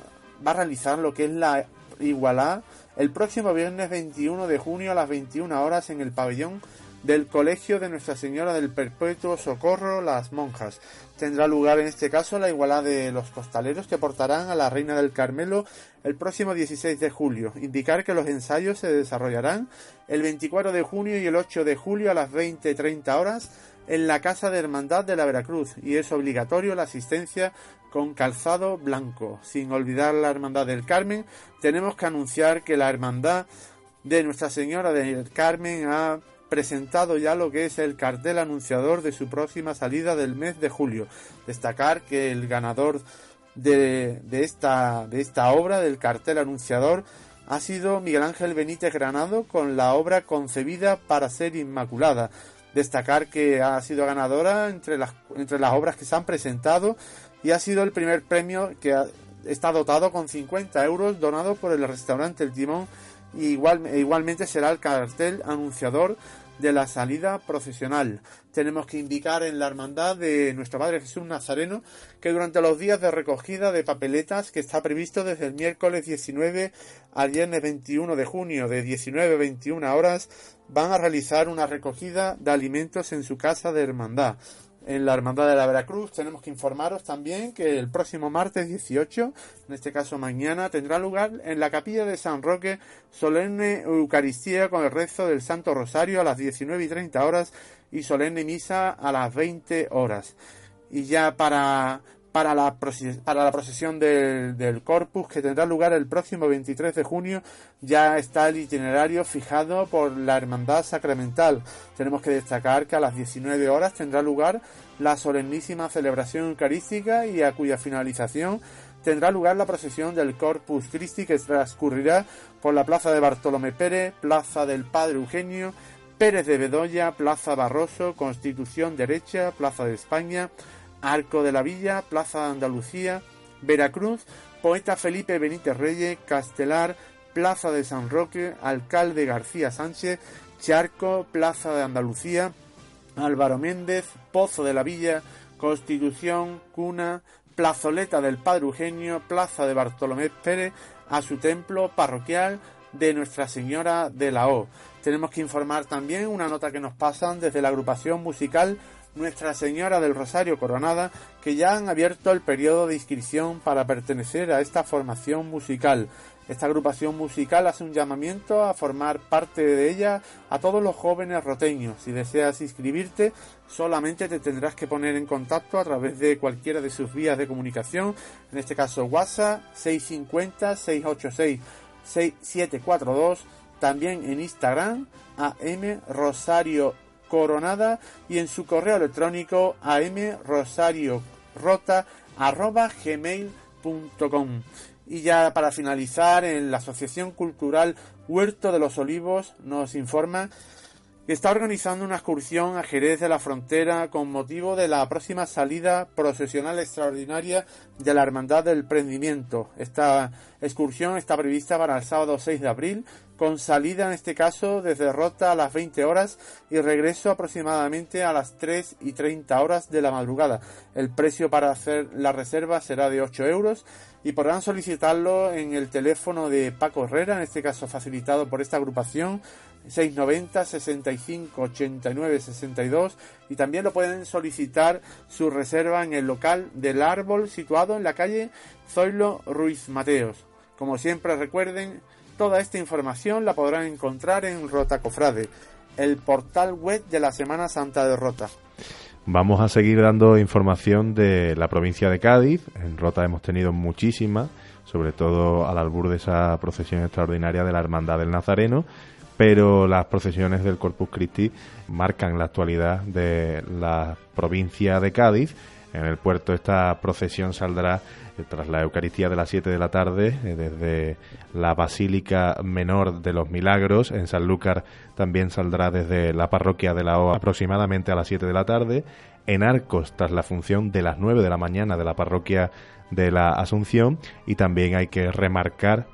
[SPEAKER 2] a realizar lo que es la igualdad el próximo viernes 21 de junio a las 21 horas en el pabellón del Colegio de Nuestra Señora del Perpetuo Socorro Las Monjas. Tendrá lugar en este caso la igualdad de los costaleros que portarán a la Reina del Carmelo el próximo 16 de julio. Indicar que los ensayos se desarrollarán el 24 de junio y el 8 de julio a las 20-30 horas en la Casa de Hermandad de la Veracruz y es obligatorio la asistencia con calzado blanco. Sin olvidar la Hermandad del Carmen, tenemos que anunciar que la Hermandad de Nuestra Señora del Carmen ha presentado ya lo que es el cartel anunciador de su próxima salida del mes de julio. Destacar que el ganador de, esta, de esta obra, del cartel anunciador, ha sido Miguel Ángel Benítez Granado con la obra concebida para ser inmaculada. Destacar que ha sido ganadora entre las, entre las obras que se han presentado y ha sido el primer premio que está dotado con 50 euros donado por el restaurante El Timón. igual, igualmente será el cartel anunciador de la salida procesional. Tenemos que indicar en la hermandad de nuestro Padre Jesús Nazareno que durante los días de recogida de papeletas que está previsto desde el miércoles 19 al viernes 21 de junio de 19 a 21 horas van a realizar una recogida de alimentos en su casa de hermandad en la Hermandad de la Veracruz. Tenemos que informaros también que el próximo martes 18, en este caso mañana, tendrá lugar en la capilla de San Roque solemne Eucaristía con el rezo del Santo Rosario a las 19 y 30 horas y solemne misa a las 20 horas. Y ya para para la, para la procesión del, del, Corpus que tendrá lugar el próximo 23 de junio. Ya está el itinerario fijado por la Hermandad Sacramental. Tenemos que destacar que a las 19 horas tendrá lugar la solemnísima celebración eucarística y a cuya finalización tendrá lugar la procesión del Corpus Christi que transcurrirá por la Plaza de Bartolomé Pérez, Plaza del Padre Eugenio, Pérez de Bedoya, Plaza Barroso, Constitución Derecha, Plaza de España, Arco de la Villa, Plaza de Andalucía, Veracruz, Poeta Felipe Benítez Reyes, Castelar, Plaza de San Roque, Alcalde García Sánchez, Charco, Plaza de Andalucía, Álvaro Méndez, Pozo de la Villa, Constitución, Cuna, Plazoleta del Padre Eugenio, Plaza de Bartolomé Pérez, a su templo parroquial de Nuestra Señora de la O. Tenemos que informar también una nota que nos pasan desde la agrupación musical nuestra Señora del Rosario Coronada, que ya han abierto el periodo de inscripción para pertenecer a esta formación musical. Esta agrupación musical hace un llamamiento a formar parte de ella a todos los jóvenes roteños. Si deseas inscribirte, solamente te tendrás que poner en contacto a través de cualquiera de sus vías de comunicación, en este caso WhatsApp 650 686 6742, también en Instagram AM Rosario Coronada y en su correo electrónico amrosariorota.gmail.com. Y ya para finalizar, en la Asociación Cultural Huerto de los Olivos nos informa que está organizando una excursión a Jerez de la Frontera con motivo de la próxima salida procesional extraordinaria de la Hermandad del Prendimiento. Esta excursión está prevista para el sábado 6 de abril, con salida en este caso desde Rota a las 20 horas y regreso aproximadamente a las 3 y 30 horas de la madrugada. El precio para hacer la reserva será de 8 euros y podrán solicitarlo en el teléfono de Paco Herrera, en este caso facilitado por esta agrupación 690 65 89 62 y también lo pueden solicitar su reserva en el local del árbol situado en la calle Zoilo Ruiz Mateos. Como siempre recuerden, toda esta información la podrán encontrar en Rota Cofrade, el portal web de la Semana Santa de Rota.
[SPEAKER 4] Vamos a seguir dando información de la provincia de Cádiz. En Rota hemos tenido muchísimas, sobre todo al albur de esa procesión extraordinaria de la Hermandad del Nazareno pero las procesiones del Corpus Christi marcan la actualidad de la provincia de Cádiz. En el puerto esta procesión saldrá eh, tras la Eucaristía de las 7 de la tarde eh, desde la Basílica Menor de los Milagros. En Sanlúcar también saldrá desde la parroquia de la O aproximadamente a las 7 de la tarde. En Arcos tras la función de las 9 de la mañana de la parroquia de la Asunción y también hay que remarcar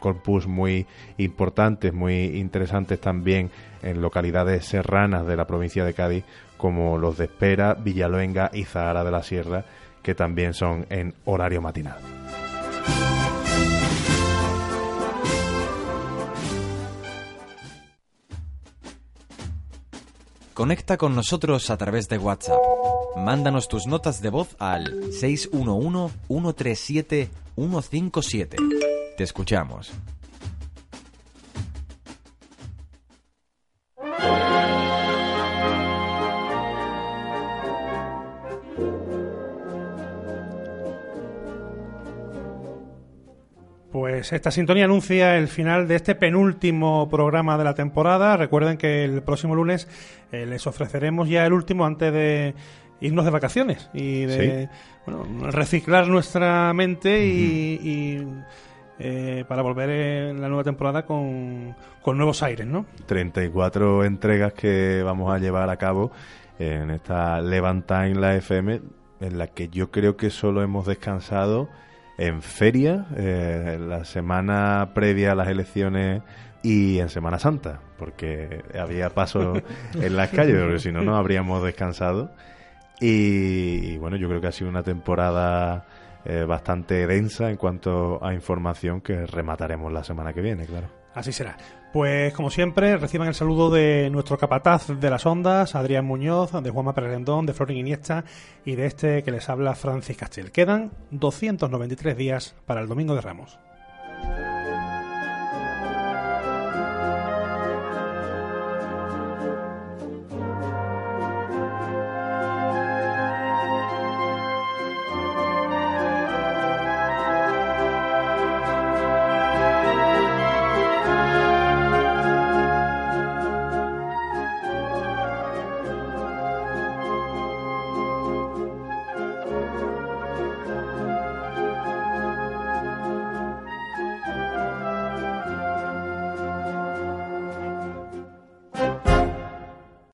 [SPEAKER 4] corpus muy importantes, muy interesantes también en localidades serranas de la provincia de Cádiz como los de Espera, Villaluenga y Zahara de la Sierra que también son en horario matinal.
[SPEAKER 8] Conecta con nosotros a través de WhatsApp. Mándanos tus notas de voz al 611-137-157. Te escuchamos.
[SPEAKER 5] Pues esta sintonía anuncia el final de este penúltimo programa de la temporada. Recuerden que el próximo lunes eh, les ofreceremos ya el último antes de irnos de vacaciones y de reciclar nuestra mente y, eh, para volver en la nueva temporada con, con nuevos aires, ¿no?
[SPEAKER 4] 34 entregas que vamos a llevar a cabo en esta Levanta en la FM, en la que yo creo que solo hemos descansado en feria, eh, la semana previa a las elecciones y en Semana Santa, porque había paso en las calles, porque si no, no habríamos descansado. Y, y bueno, yo creo que ha sido una temporada eh, bastante densa en cuanto a información que remataremos la semana que viene, claro.
[SPEAKER 5] Así será. Pues como siempre, reciban el saludo de nuestro capataz de las ondas, Adrián Muñoz, de Juanma Perrendón, de Florin Iniesta y de este que les habla Francis Castel. Quedan 293 días para el Domingo de Ramos.